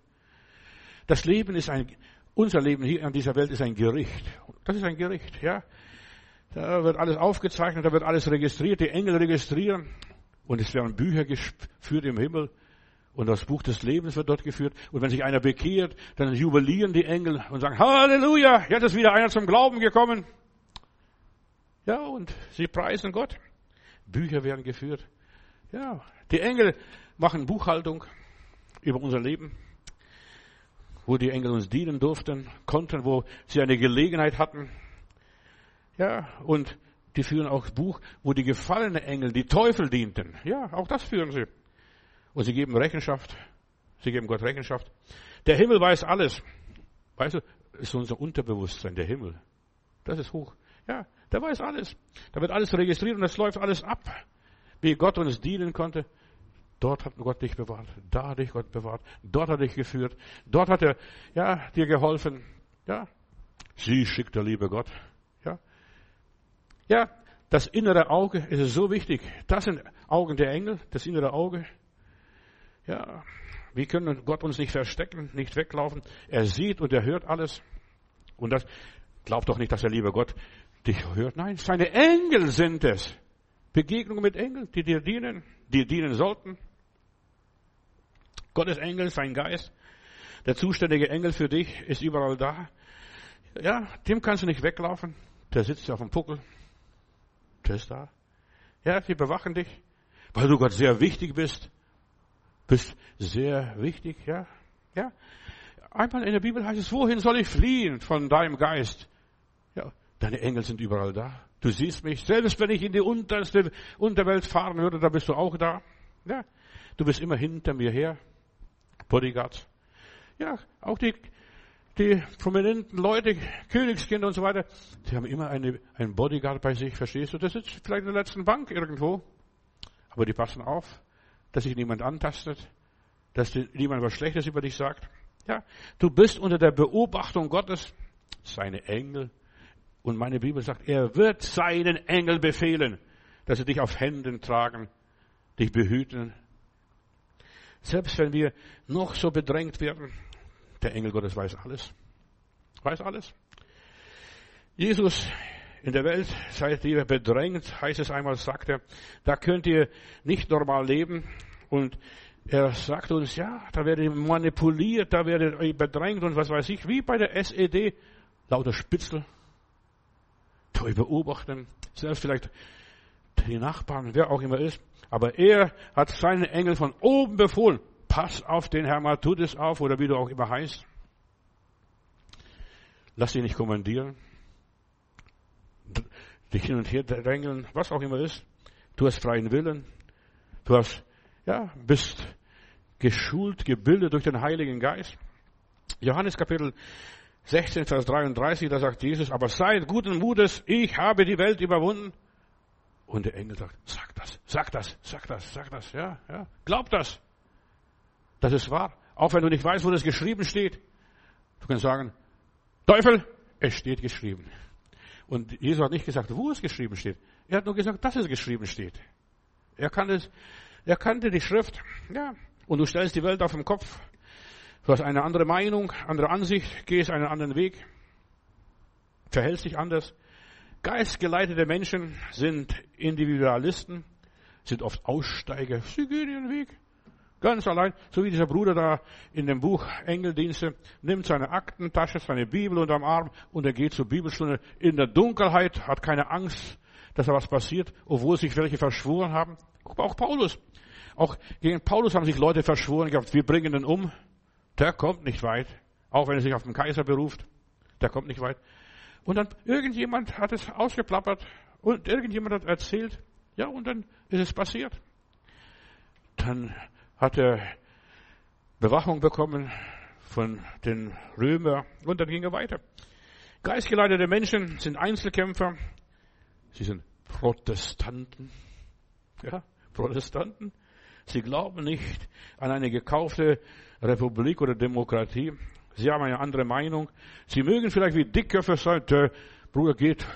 Das Leben ist ein, unser Leben hier an dieser Welt ist ein Gericht. Das ist ein Gericht, ja. Da wird alles aufgezeichnet, da wird alles registriert, die Engel registrieren. Und es werden Bücher geführt im Himmel. Und das Buch des Lebens wird dort geführt. Und wenn sich einer bekehrt, dann jubilieren die Engel und sagen, Halleluja, jetzt ist wieder einer zum Glauben gekommen. Ja, und sie preisen Gott. Bücher werden geführt. Ja, die Engel machen Buchhaltung über unser Leben, wo die Engel uns dienen durften, konnten, wo sie eine Gelegenheit hatten. Ja, und die führen auch Buch, wo die gefallenen Engel, die Teufel dienten. Ja, auch das führen sie. Und sie geben Rechenschaft. Sie geben Gott Rechenschaft. Der Himmel weiß alles. Weißt du, ist unser Unterbewusstsein, der Himmel. Das ist hoch. Ja, der weiß alles. Da wird alles registriert und es läuft alles ab. Wie Gott uns dienen konnte. Dort hat Gott dich bewahrt. Da hat dich Gott bewahrt. Dort hat dich geführt. Dort hat er, ja, dir geholfen. Ja. Sie schickt der liebe Gott. Ja. Ja, das innere Auge ist so wichtig. Das sind Augen der Engel, das innere Auge. Ja, wir können Gott uns nicht verstecken, nicht weglaufen. Er sieht und er hört alles. Und das, glaubt doch nicht, dass der liebe Gott dich hört. Nein, seine Engel sind es. Begegnungen mit Engeln, die dir dienen, dir dienen sollten. Gottes Engel, sein Geist, der zuständige Engel für dich ist überall da. Ja, dem kannst du nicht weglaufen. Der sitzt auf dem Puckel. Der ist da. Ja, die bewachen dich, weil du Gott sehr wichtig bist bist sehr wichtig, ja? Ja. Einmal in der Bibel heißt es, wohin soll ich fliehen von deinem Geist? Ja, deine Engel sind überall da. Du siehst mich. Selbst wenn ich in die unterste Unterwelt fahren würde, da bist du auch da. Ja. Du bist immer hinter mir her. Bodyguards. Ja, auch die, die prominenten Leute, Königskinder und so weiter, die haben immer eine, einen Bodyguard bei sich, verstehst du? Das ist vielleicht in der letzten Bank irgendwo. Aber die passen auf dass sich niemand antastet, dass niemand was Schlechtes über dich sagt. Ja, du bist unter der Beobachtung Gottes, seine Engel. Und meine Bibel sagt, er wird seinen Engel befehlen, dass sie dich auf Händen tragen, dich behüten. Selbst wenn wir noch so bedrängt werden, der Engel Gottes weiß alles. Weiß alles. Jesus in der Welt seid ihr bedrängt, heißt es einmal, sagt er. Da könnt ihr nicht normal leben. Und er sagt uns, ja, da werdet ihr manipuliert, da werdet ihr bedrängt und was weiß ich, wie bei der SED, lauter Spitzel. Toll beobachten, selbst vielleicht die Nachbarn, wer auch immer ist. Aber er hat seinen Engel von oben befohlen. Pass auf den Herr Matudis auf oder wie du auch immer heißt. Lass dich nicht kommandieren dich hin und her drängeln, was auch immer ist. Du hast freien Willen. Du hast, ja, bist geschult, gebildet durch den Heiligen Geist. Johannes Kapitel 16, Vers 33, da sagt Jesus, aber seid guten Mutes, ich habe die Welt überwunden. Und der Engel sagt, sag das, sag das, sag das, sag das, ja, ja, glaub das. Das ist wahr. Auch wenn du nicht weißt, wo das geschrieben steht. Du kannst sagen, Teufel, es steht geschrieben. Und Jesus hat nicht gesagt, wo es geschrieben steht. Er hat nur gesagt, dass es geschrieben steht. Er kannte, er kannte die Schrift. Ja. Und du stellst die Welt auf den Kopf. Du hast eine andere Meinung, andere Ansicht, gehst einen anderen Weg. verhält sich anders. Geistgeleitete Menschen sind Individualisten, sind oft Aussteiger. Sie gehen ihren Weg. Ganz allein, so wie dieser Bruder da in dem Buch Engeldienste, nimmt seine Aktentasche, seine Bibel unterm Arm und er geht zur Bibelstunde in der Dunkelheit, hat keine Angst, dass da was passiert, obwohl sich welche verschworen haben. Auch Paulus. Auch gegen Paulus haben sich Leute verschworen gehabt, wir bringen ihn um. Der kommt nicht weit. Auch wenn er sich auf den Kaiser beruft. Der kommt nicht weit. Und dann irgendjemand hat es ausgeplappert und irgendjemand hat erzählt. Ja, und dann ist es passiert. Dann hat er Bewachung bekommen von den Römer und dann ging er weiter. Geistgeleitete Menschen sind Einzelkämpfer. Sie sind Protestanten. Ja, Protestanten. Sie glauben nicht an eine gekaufte Republik oder Demokratie. Sie haben eine andere Meinung. Sie mögen vielleicht wie Dickköpfe sein. Der Bruder geht,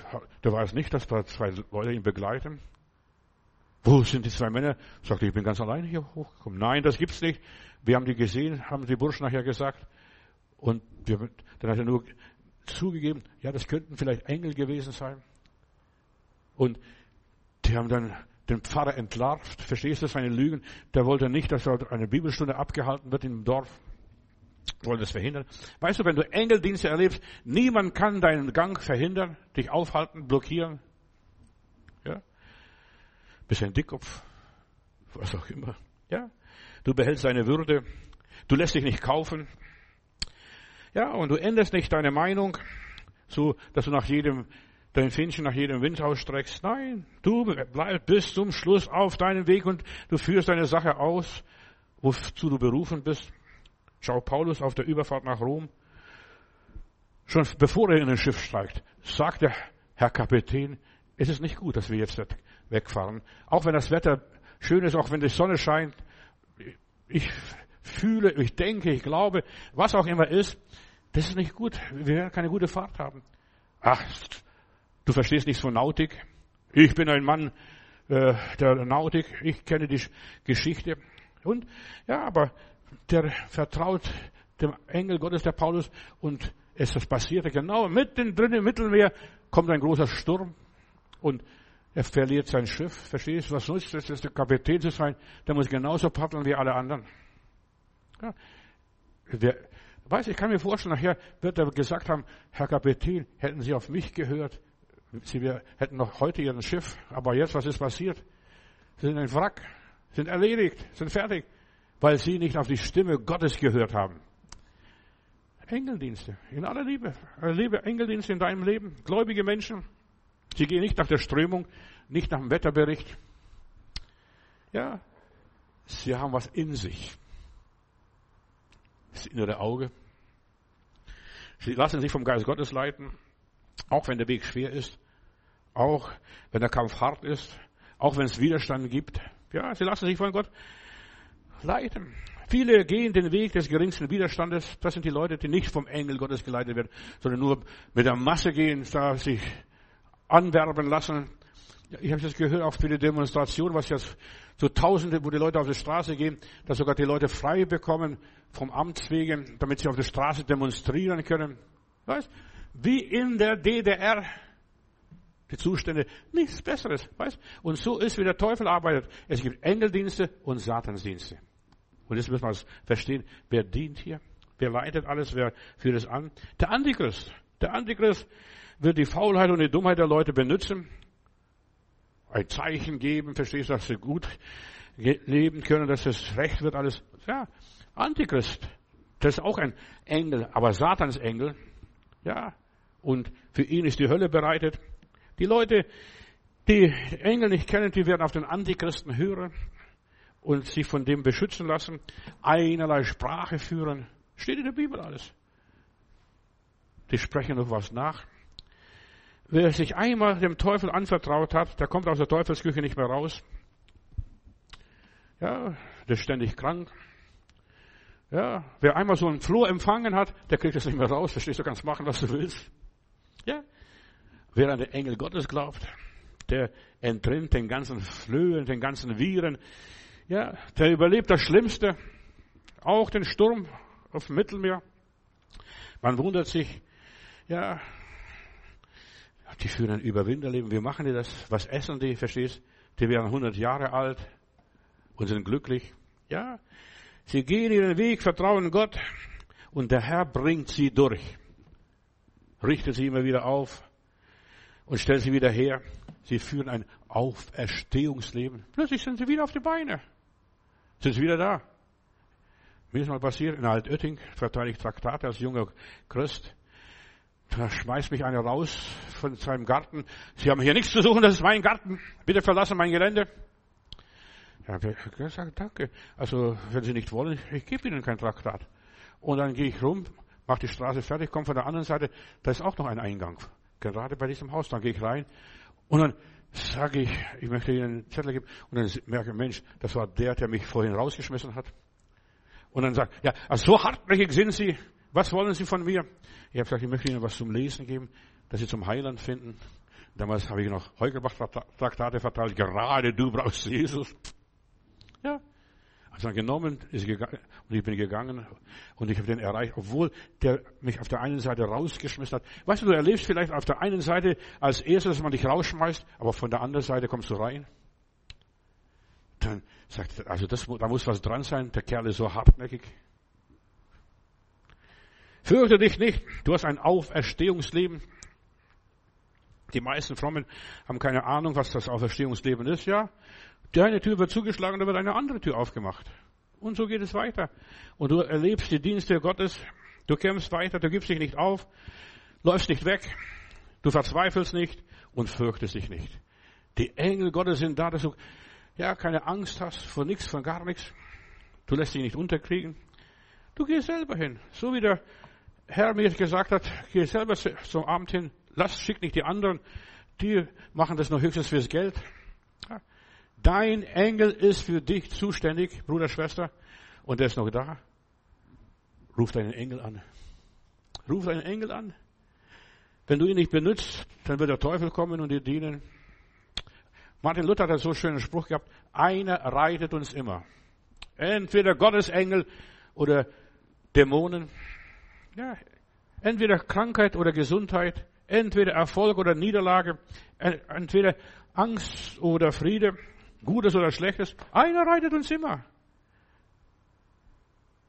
der weiß nicht, dass da zwei Leute ihn begleiten. Wo sind die zwei Männer? Sagt, ich bin ganz alleine hier hochgekommen. Nein, das gibt's nicht. Wir haben die gesehen, haben die Burschen nachher gesagt. Und wir, dann hat er nur zugegeben, ja, das könnten vielleicht Engel gewesen sein. Und die haben dann den Pfarrer entlarvt. Verstehst du seine Lügen? Der wollte nicht, dass eine Bibelstunde abgehalten wird im Dorf. Wollte das verhindern. Weißt du, wenn du Engeldienste erlebst, niemand kann deinen Gang verhindern, dich aufhalten, blockieren. Bist ein Dickkopf. Was auch immer. Ja? Du behältst deine Würde. Du lässt dich nicht kaufen. Ja, und du änderst nicht deine Meinung, so, dass du nach jedem dein Fähnchen nach jedem Wind ausstreckst. Nein, du bleibst bis zum Schluss auf deinem Weg und du führst deine Sache aus, wozu du berufen bist. Schau Paulus auf der Überfahrt nach Rom. Schon bevor er in ein Schiff steigt, sagt der Herr Kapitän, es ist nicht gut, dass wir jetzt wegfahren. Auch wenn das Wetter schön ist, auch wenn die Sonne scheint. Ich fühle, ich denke, ich glaube, was auch immer ist, das ist nicht gut. Wir werden keine gute Fahrt haben. Ach, Du verstehst nichts von Nautik. Ich bin ein Mann äh, der Nautik. Ich kenne die Geschichte. Und ja, aber der vertraut dem Engel Gottes, der Paulus, und es passierte genau mitten drin im Mittelmeer kommt ein großer Sturm und er verliert sein Schiff. Verstehst du, was nutzt es, das der Kapitän zu sein? Der muss genauso paddeln wie alle anderen. Ja. Der, weiß, ich kann mir vorstellen, nachher wird er gesagt haben, Herr Kapitän, hätten Sie auf mich gehört, Sie hätten noch heute ihren Schiff, aber jetzt, was ist passiert? Sie sind ein Wrack, sind erledigt, sind fertig, weil sie nicht auf die Stimme Gottes gehört haben. Engeldienste, in aller Liebe, Liebe, Engeldienste in deinem Leben, gläubige Menschen, sie gehen nicht nach der Strömung, nicht nach dem Wetterbericht. Ja, sie haben was in sich. Das innere Auge. Sie lassen sich vom Geist Gottes leiten. Auch wenn der Weg schwer ist, auch wenn der Kampf hart ist, auch wenn es Widerstand gibt. Ja, sie lassen sich von Gott leiten. Viele gehen den Weg des geringsten Widerstandes. Das sind die Leute, die nicht vom Engel Gottes geleitet werden, sondern nur mit der Masse gehen, da sich anwerben lassen. Ich habe jetzt gehört, auch viele Demonstrationen, was jetzt so Tausende, wo die Leute auf die Straße gehen, dass sogar die Leute frei bekommen vom Amts wegen, damit sie auf der Straße demonstrieren können. Weißt? wie in der DDR. Die Zustände, nichts Besseres, weißt? Und so ist, wie der Teufel arbeitet. Es gibt Engeldienste und Satansdienste. Und jetzt müssen wir verstehen, wer dient hier? Wer leitet alles? Wer führt es an? Der Antichrist. Der Antichrist wird die Faulheit und die Dummheit der Leute benutzen, ein Zeichen geben, verstehst du, dass sie gut leben können, dass es recht wird, alles. Ja, Antichrist. Das ist auch ein Engel, aber Satans Engel. Ja, und für ihn ist die Hölle bereitet. Die Leute, die Engel nicht kennen, die werden auf den Antichristen hören und sich von dem beschützen lassen, einerlei Sprache führen. Steht in der Bibel alles. Die sprechen noch was nach. Wer sich einmal dem Teufel anvertraut hat, der kommt aus der Teufelsküche nicht mehr raus. Ja, der ist ständig krank. Ja, wer einmal so einen Floh empfangen hat, der kriegt es nicht mehr raus. Verstehst du, kannst machen, was du willst. Ja? Wer an den Engel Gottes glaubt, der entrinnt den ganzen Flöhen, den ganzen Viren. Ja, der überlebt das Schlimmste. Auch den Sturm auf dem Mittelmeer. Man wundert sich, ja, die führen ein Überwinderleben. Wie machen die das? Was essen die? Verstehst? Die werden 100 Jahre alt und sind glücklich. Ja, sie gehen ihren Weg, vertrauen Gott und der Herr bringt sie durch. Richtet sie immer wieder auf und stellt sie wieder her. Sie führen ein Auferstehungsleben. Plötzlich sind sie wieder auf die Beine. Sind sie wieder da. Mir ist mal passiert, in Altötting verteile ich Traktate als junger Christ. Da schmeißt mich einer raus von seinem Garten. Sie haben hier nichts zu suchen, das ist mein Garten. Bitte verlassen mein Gelände. Ja, ich gesagt, danke. Also, wenn Sie nicht wollen, ich gebe Ihnen kein Traktat. Und dann gehe ich rum, mache die Straße fertig, komme von der anderen Seite, da ist auch noch ein Eingang. Gerade bei diesem Haus, dann gehe ich rein. Und dann sage ich, ich möchte Ihnen einen Zettel geben. Und dann merke ich, Mensch, das war der, der mich vorhin rausgeschmissen hat. Und dann sagt, ja, also so hartnäckig sind Sie. Was wollen Sie von mir? Ich habe gesagt, ich möchte Ihnen was zum Lesen geben, dass Sie zum Heiland finden. Damals habe ich noch Heugelbach-Traktate verteilt. Gerade du brauchst Jesus. Ja. Also dann genommen, ist gegangen, und ich bin gegangen und ich habe den erreicht, obwohl der mich auf der einen Seite rausgeschmissen hat. Weißt du, du erlebst vielleicht auf der einen Seite als erstes, dass man dich rausschmeißt, aber von der anderen Seite kommst du rein. Dann sagt er, also das, da muss was dran sein, der Kerl ist so hartnäckig. Fürchte dich nicht, du hast ein Auferstehungsleben. Die meisten Frommen haben keine Ahnung, was das Auferstehungsleben ist, ja. Deine Tür wird zugeschlagen, da wird eine andere Tür aufgemacht. Und so geht es weiter. Und du erlebst die Dienste Gottes, du kämpfst weiter, du gibst dich nicht auf, läufst nicht weg, du verzweifelst nicht und fürchtest dich nicht. Die Engel Gottes sind da, dass du ja keine Angst hast vor nichts, von gar nichts. Du lässt dich nicht unterkriegen. Du gehst selber hin. So wie der Herr mir gesagt hat, geh selber zum Abend hin, lass, schick nicht die anderen, die machen das nur höchstens fürs Geld. Dein Engel ist für dich zuständig, Bruder, Schwester, und der ist noch da. Ruf deinen Engel an. Ruf deinen Engel an. Wenn du ihn nicht benutzt, dann wird der Teufel kommen und dir dienen. Martin Luther hat einen so schönen Spruch gehabt, einer reitet uns immer. Entweder Gottes Engel oder Dämonen. Ja, entweder Krankheit oder Gesundheit, entweder Erfolg oder Niederlage, entweder Angst oder Friede, Gutes oder Schlechtes. Einer reitet uns immer.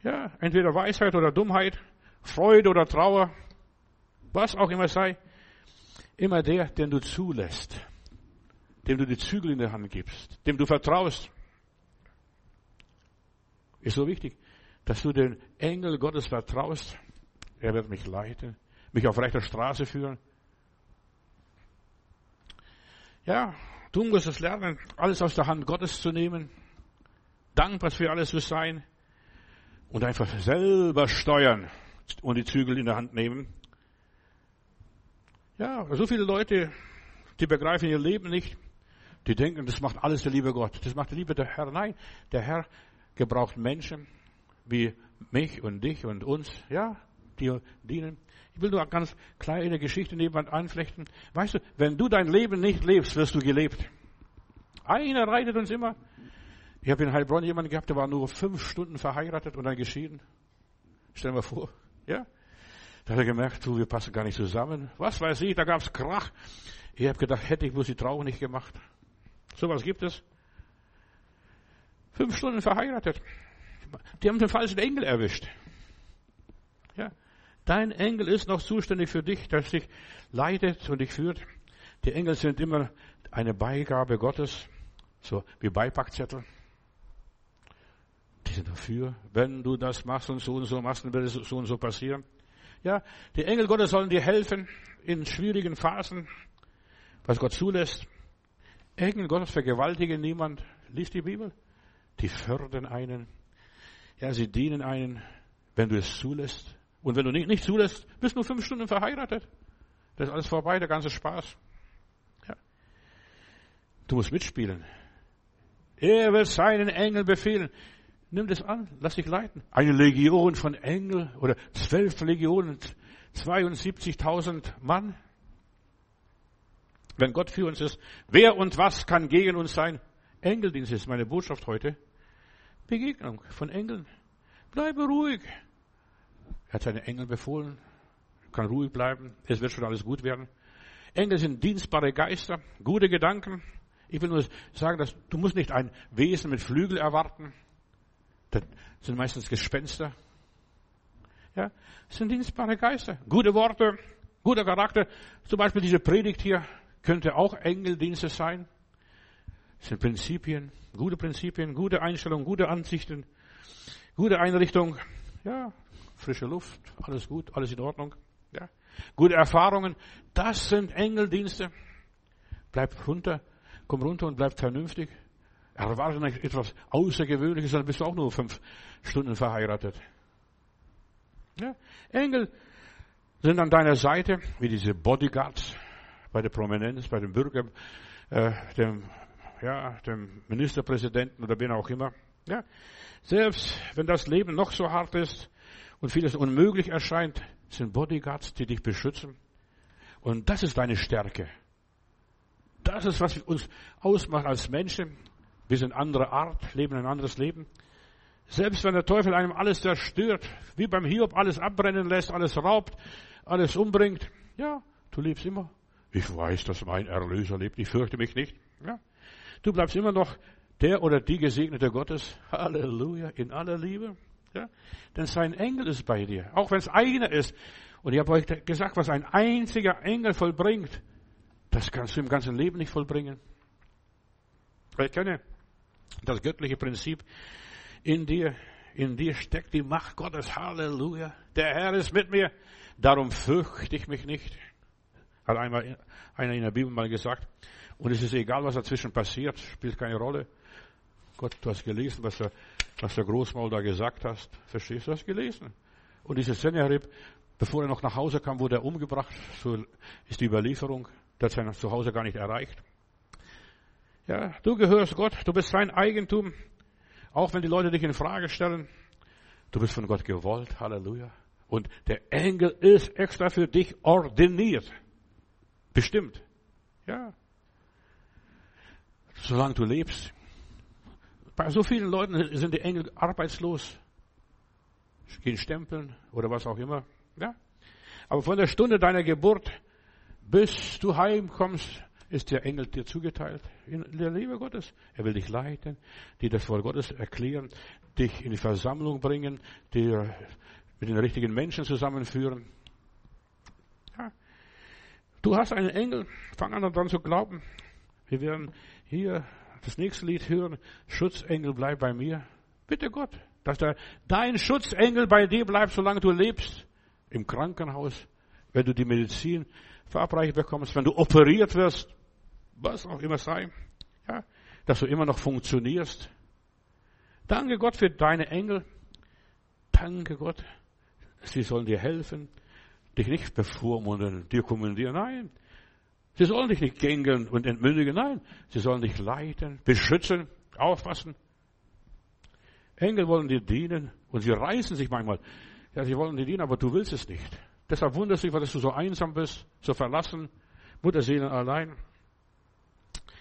Ja, entweder Weisheit oder Dummheit, Freude oder Trauer, was auch immer sei. Immer der, den du zulässt, dem du die Zügel in der Hand gibst, dem du vertraust. Ist so wichtig, dass du den Engel Gottes vertraust. Er wird mich leiten, mich auf rechter Straße führen. Ja, du musst es lernen, alles aus der Hand Gottes zu nehmen, dankbar für alles zu sein und einfach selber steuern und die Zügel in der Hand nehmen. Ja, so viele Leute, die begreifen ihr Leben nicht. Die denken, das macht alles der liebe Gott. Das macht der liebe der Herr. Nein, der Herr gebraucht Menschen wie mich und dich und uns, ja, die dienen. Ich will nur eine ganz kleine Geschichte nebenan einflechten. Weißt du, wenn du dein Leben nicht lebst, wirst du gelebt. Einer reitet uns immer. Ich habe in Heilbronn jemanden gehabt, der war nur fünf Stunden verheiratet und dann geschieden. Stell dir vor, ja. Da hat er gemerkt, du, wir passen gar nicht zusammen. Was weiß ich, da gab's Krach. Ich habe gedacht, hätte ich bloß die Trauung nicht gemacht. Sowas gibt es. Fünf Stunden verheiratet. Die haben den falschen Engel erwischt. Dein Engel ist noch zuständig für dich, der dich leitet und dich führt. Die Engel sind immer eine Beigabe Gottes, so wie Beipackzettel. Die sind dafür, wenn du das machst und so und so machst, dann wird es so und so passieren. Ja, die Engel Gottes sollen dir helfen in schwierigen Phasen, was Gott zulässt. Engel Gottes vergewaltigen niemand. Lies die Bibel. Die fördern einen. Ja, sie dienen einen, wenn du es zulässt. Und wenn du nicht, nicht zulässt, bist nur fünf Stunden verheiratet. Das ist alles vorbei, der ganze Spaß. Ja. Du musst mitspielen. Er wird seinen Engel befehlen. Nimm das an, lass dich leiten. Eine Legion von Engeln oder zwölf Legionen, 72.000 Mann. Wenn Gott für uns ist, wer und was kann gegen uns sein? Engeldienst ist meine Botschaft heute. Begegnung von Engeln. Bleibe ruhig. Er hat seine Engel befohlen. Kann ruhig bleiben. Es wird schon alles gut werden. Engel sind dienstbare Geister, gute Gedanken. Ich will nur sagen, dass du musst nicht ein Wesen mit Flügel erwarten. Das sind meistens Gespenster. Ja, das sind dienstbare Geister. Gute Worte, guter Charakter. Zum Beispiel diese Predigt hier könnte auch Engeldienste sein. Das sind Prinzipien, gute Prinzipien, gute Einstellungen, gute Ansichten, gute Einrichtung. Ja, frische Luft, alles gut, alles in Ordnung. Ja, gute Erfahrungen. Das sind Engeldienste. Bleib runter, komm runter und bleib vernünftig. Erwarte nicht etwas Außergewöhnliches, dann bist du auch nur fünf Stunden verheiratet. Ja? Engel sind an deiner Seite, wie diese Bodyguards bei der Prominenz, bei dem Bürger, äh, dem, ja, dem Ministerpräsidenten oder wen auch immer. Ja? Selbst wenn das Leben noch so hart ist und vieles unmöglich erscheint, sind Bodyguards, die dich beschützen. Und das ist deine Stärke. Das ist, was uns ausmacht als Menschen. Wir sind andere Art, leben ein anderes Leben. Selbst wenn der Teufel einem alles zerstört, wie beim Hiob alles abbrennen lässt, alles raubt, alles umbringt, ja, du lebst immer. Ich weiß, dass mein Erlöser lebt, ich fürchte mich nicht. Ja. Du bleibst immer noch der oder die Gesegnete Gottes. Halleluja, in aller Liebe. Ja. Denn sein Engel ist bei dir, auch wenn es einer ist. Und ich habe euch gesagt, was ein einziger Engel vollbringt, das kannst du im ganzen Leben nicht vollbringen. Ich kenne das göttliche Prinzip in dir. In dir steckt die Macht Gottes. Halleluja. Der Herr ist mit mir. Darum fürchte ich mich nicht. Hat einmal einer in der Bibel mal gesagt. Und es ist egal, was dazwischen passiert. Spielt keine Rolle. Gott, du hast gelesen, was der, was der Großmaul da gesagt hast. Verstehst du? Hast gelesen. Und dieses Sennacherib, bevor er noch nach Hause kam, wurde er umgebracht. So ist die Überlieferung. Der hat sein Zuhause gar nicht erreicht. Ja, du gehörst Gott. Du bist sein Eigentum. Auch wenn die Leute dich in Frage stellen, du bist von Gott gewollt. Halleluja. Und der Engel ist extra für dich ordiniert. Bestimmt. Ja. Solange du lebst. Bei so vielen Leuten sind die Engel arbeitslos. Gehen stempeln oder was auch immer. Ja. Aber von der Stunde deiner Geburt bis du heimkommst, ist der Engel dir zugeteilt. In der Liebe Gottes. Er will dich leiten, dir das Wort Gottes erklären, dich in die Versammlung bringen, dir mit den richtigen Menschen zusammenführen. Ja. Du hast einen Engel, fang an daran zu glauben. Wir werden hier das nächste Lied hören. Schutzengel, bleib bei mir. Bitte Gott, dass der, dein Schutzengel bei dir bleibt, solange du lebst. Im Krankenhaus, wenn du die Medizin verabreicht bekommst, wenn du operiert wirst, was auch immer sei, ja, dass du immer noch funktionierst. Danke Gott für deine Engel. Danke Gott. Sie sollen dir helfen, dich nicht bevormunden, dir kommandieren. Nein. Sie sollen dich nicht gängeln und entmündigen. Nein. Sie sollen dich leiten, beschützen, aufpassen. Engel wollen dir dienen und sie reißen sich manchmal. Ja, sie wollen dir dienen, aber du willst es nicht. Deshalb wunderst du dich, dass du so einsam bist, so verlassen, Mutterseelen allein.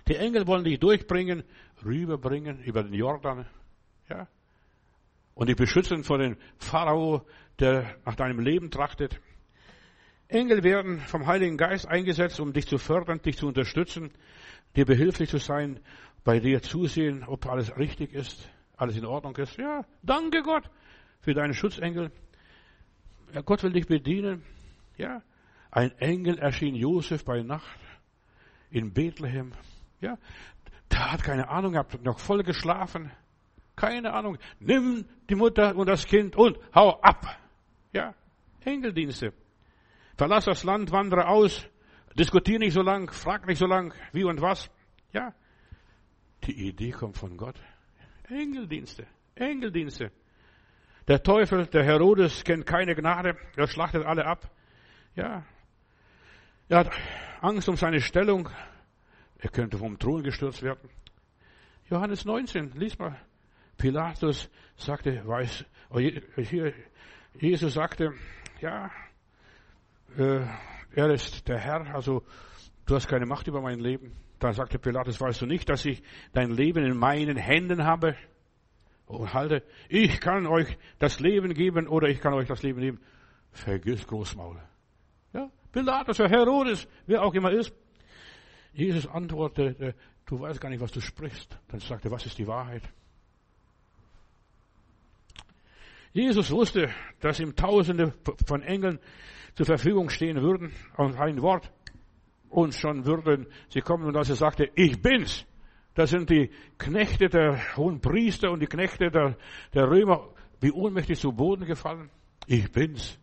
Die Engel wollen dich durchbringen, rüberbringen über den Jordan, ja. Und dich beschützen vor dem Pharao, der nach deinem Leben trachtet. Engel werden vom Heiligen Geist eingesetzt, um dich zu fördern, dich zu unterstützen, dir behilflich zu sein, bei dir zusehen, ob alles richtig ist, alles in Ordnung ist. Ja, danke Gott für deinen Schutzengel. Ja, Gott will dich bedienen. Ja, ein Engel erschien Josef bei Nacht in Bethlehem. Ja, der hat keine Ahnung gehabt, noch voll geschlafen. Keine Ahnung. Nimm die Mutter und das Kind und hau ab. Ja, Engeldienste. Verlass das Land, wandere aus. Diskutier nicht so lang, frag nicht so lang, wie und was. Ja, die Idee kommt von Gott. Engeldienste, Engeldienste. Der Teufel, der Herodes, kennt keine Gnade. Er schlachtet alle ab. Ja. Er hat Angst um seine Stellung. Er könnte vom Thron gestürzt werden. Johannes 19, lies mal. Pilatus sagte, weiß, oh, hier, Jesus sagte, ja, äh, er ist der Herr, also du hast keine Macht über mein Leben. Dann sagte Pilatus, weißt du nicht, dass ich dein Leben in meinen Händen habe? Und halte, ich kann euch das Leben geben oder ich kann euch das Leben nehmen. Vergiss Großmaul. Ja, Pilatus, Herr Herodes, wer auch immer ist. Jesus antwortete, du weißt gar nicht, was du sprichst. Dann sagte was ist die Wahrheit? Jesus wusste, dass ihm Tausende von Engeln zur Verfügung stehen würden, und ein Wort und schon würden sie kommen und als er sagte, ich bin's, das sind die Knechte der hohen Priester und die Knechte der, der Römer, wie ohnmächtig zu Boden gefallen. Ich bin's.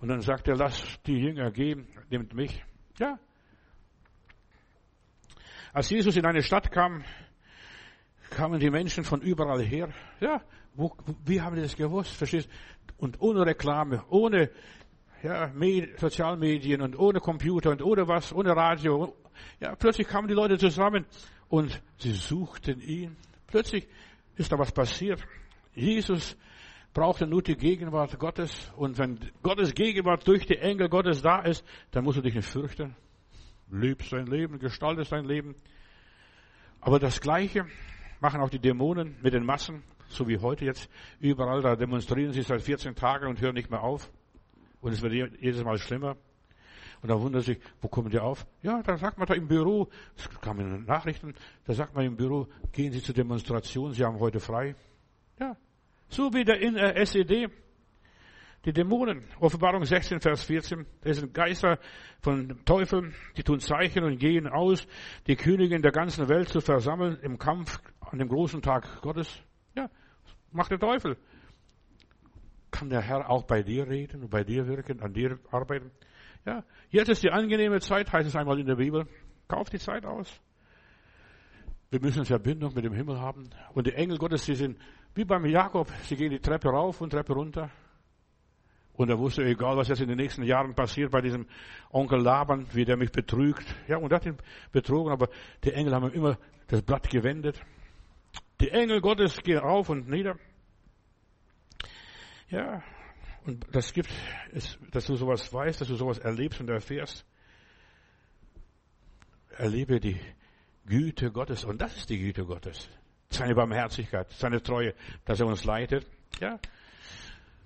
Und dann sagt er, lass die Jünger gehen, nimmt mich. Ja. Als Jesus in eine Stadt kam, kamen die Menschen von überall her. Ja, wo, wie haben die das gewusst? Verstehst? Und ohne Reklame, ohne ja, Med Sozialmedien und ohne Computer und ohne was, ohne Radio. Ja, plötzlich kamen die Leute zusammen und sie suchten ihn. Plötzlich ist da was passiert. Jesus brauchte nur die Gegenwart Gottes. Und wenn Gottes Gegenwart durch die Engel Gottes da ist, dann musst du dich nicht fürchten. Lebst dein Leben, gestaltest dein Leben. Aber das Gleiche machen auch die Dämonen mit den Massen, so wie heute jetzt überall. Da demonstrieren sie seit 14 Tagen und hören nicht mehr auf. Und es wird jedes Mal schlimmer. Und da wundert sich, wo kommen die auf? Ja, da sagt man da im Büro, das kam in den Nachrichten, da sagt man im Büro, gehen Sie zur Demonstration, Sie haben heute frei. Ja. So wie der in der äh, SED. Die Dämonen, Offenbarung 16, Vers 14, das sind Geister von Teufeln, die tun Zeichen und gehen aus, die Königin der ganzen Welt zu versammeln im Kampf an dem großen Tag Gottes. Ja, macht der Teufel. Kann der Herr auch bei dir reden und bei dir wirken, an dir arbeiten? Ja, jetzt ist die angenehme Zeit, heißt es einmal in der Bibel. Kauf die Zeit aus. Wir müssen Verbindung mit dem Himmel haben. Und die Engel Gottes, die sind wie beim Jakob. Sie gehen die Treppe rauf und Treppe runter. Und er wusste, egal was jetzt in den nächsten Jahren passiert bei diesem Onkel Laban, wie der mich betrügt. Ja, und hat ihn betrogen, aber die Engel haben immer das Blatt gewendet. Die Engel Gottes gehen rauf und nieder. Ja, und das gibt es, dass du sowas weißt, dass du sowas erlebst und erfährst. Erlebe die Güte Gottes. Und das ist die Güte Gottes. Seine Barmherzigkeit, seine Treue, dass er uns leitet. Ja.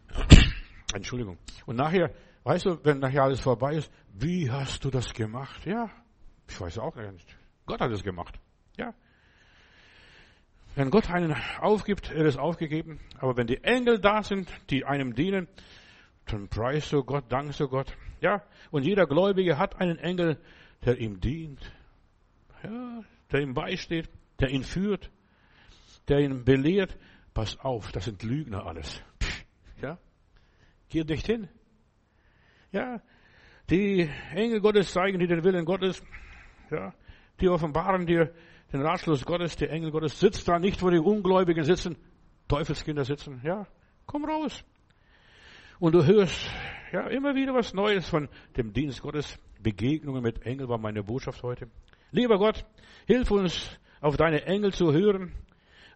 *coughs* Entschuldigung. Und nachher, weißt du, wenn nachher alles vorbei ist, wie hast du das gemacht? Ja. Ich weiß auch nicht. Gott hat es gemacht. Ja. Wenn Gott einen aufgibt, er ist aufgegeben. Aber wenn die Engel da sind, die einem dienen, dann preist du Gott, dankst du Gott. Ja, und jeder Gläubige hat einen Engel, der ihm dient. Ja, der ihm beisteht, der ihn führt, der ihn belehrt. Pass auf, das sind Lügner alles. Ja, geh nicht hin. Ja, die Engel Gottes zeigen dir den Willen Gottes. Ja, die offenbaren dir den Ratschluss Gottes, der Engel Gottes sitzt da nicht, wo die Ungläubigen sitzen, Teufelskinder sitzen. Ja, komm raus. Und du hörst ja immer wieder was Neues von dem Dienst Gottes. Begegnungen mit Engeln war meine Botschaft heute. Lieber Gott, hilf uns, auf deine Engel zu hören,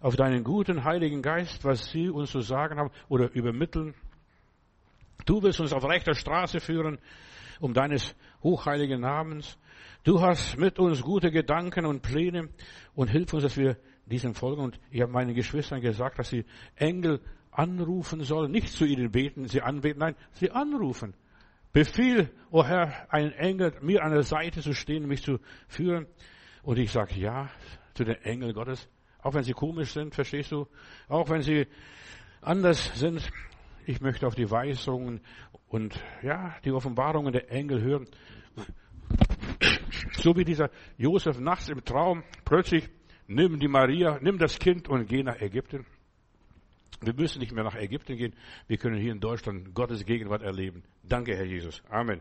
auf deinen guten Heiligen Geist, was sie uns zu sagen haben oder übermitteln. Du wirst uns auf rechter Straße führen, um deines hochheiligen Namens. Du hast mit uns gute Gedanken und Pläne und hilf uns, dass wir diesen folgen. Und ich habe meinen Geschwistern gesagt, dass sie Engel anrufen sollen, nicht zu ihnen beten, sie anbeten, nein, sie anrufen. Befiehl, o oh Herr, einen Engel mir an der Seite zu stehen, mich zu führen. Und ich sage ja zu den Engeln Gottes, auch wenn sie komisch sind, verstehst du? Auch wenn sie anders sind. Ich möchte auf die Weisungen und ja, die Offenbarungen der Engel hören. So wie dieser Josef nachts im Traum plötzlich nimm die Maria, nimm das Kind und geh nach Ägypten. Wir müssen nicht mehr nach Ägypten gehen. Wir können hier in Deutschland Gottes Gegenwart erleben. Danke, Herr Jesus. Amen.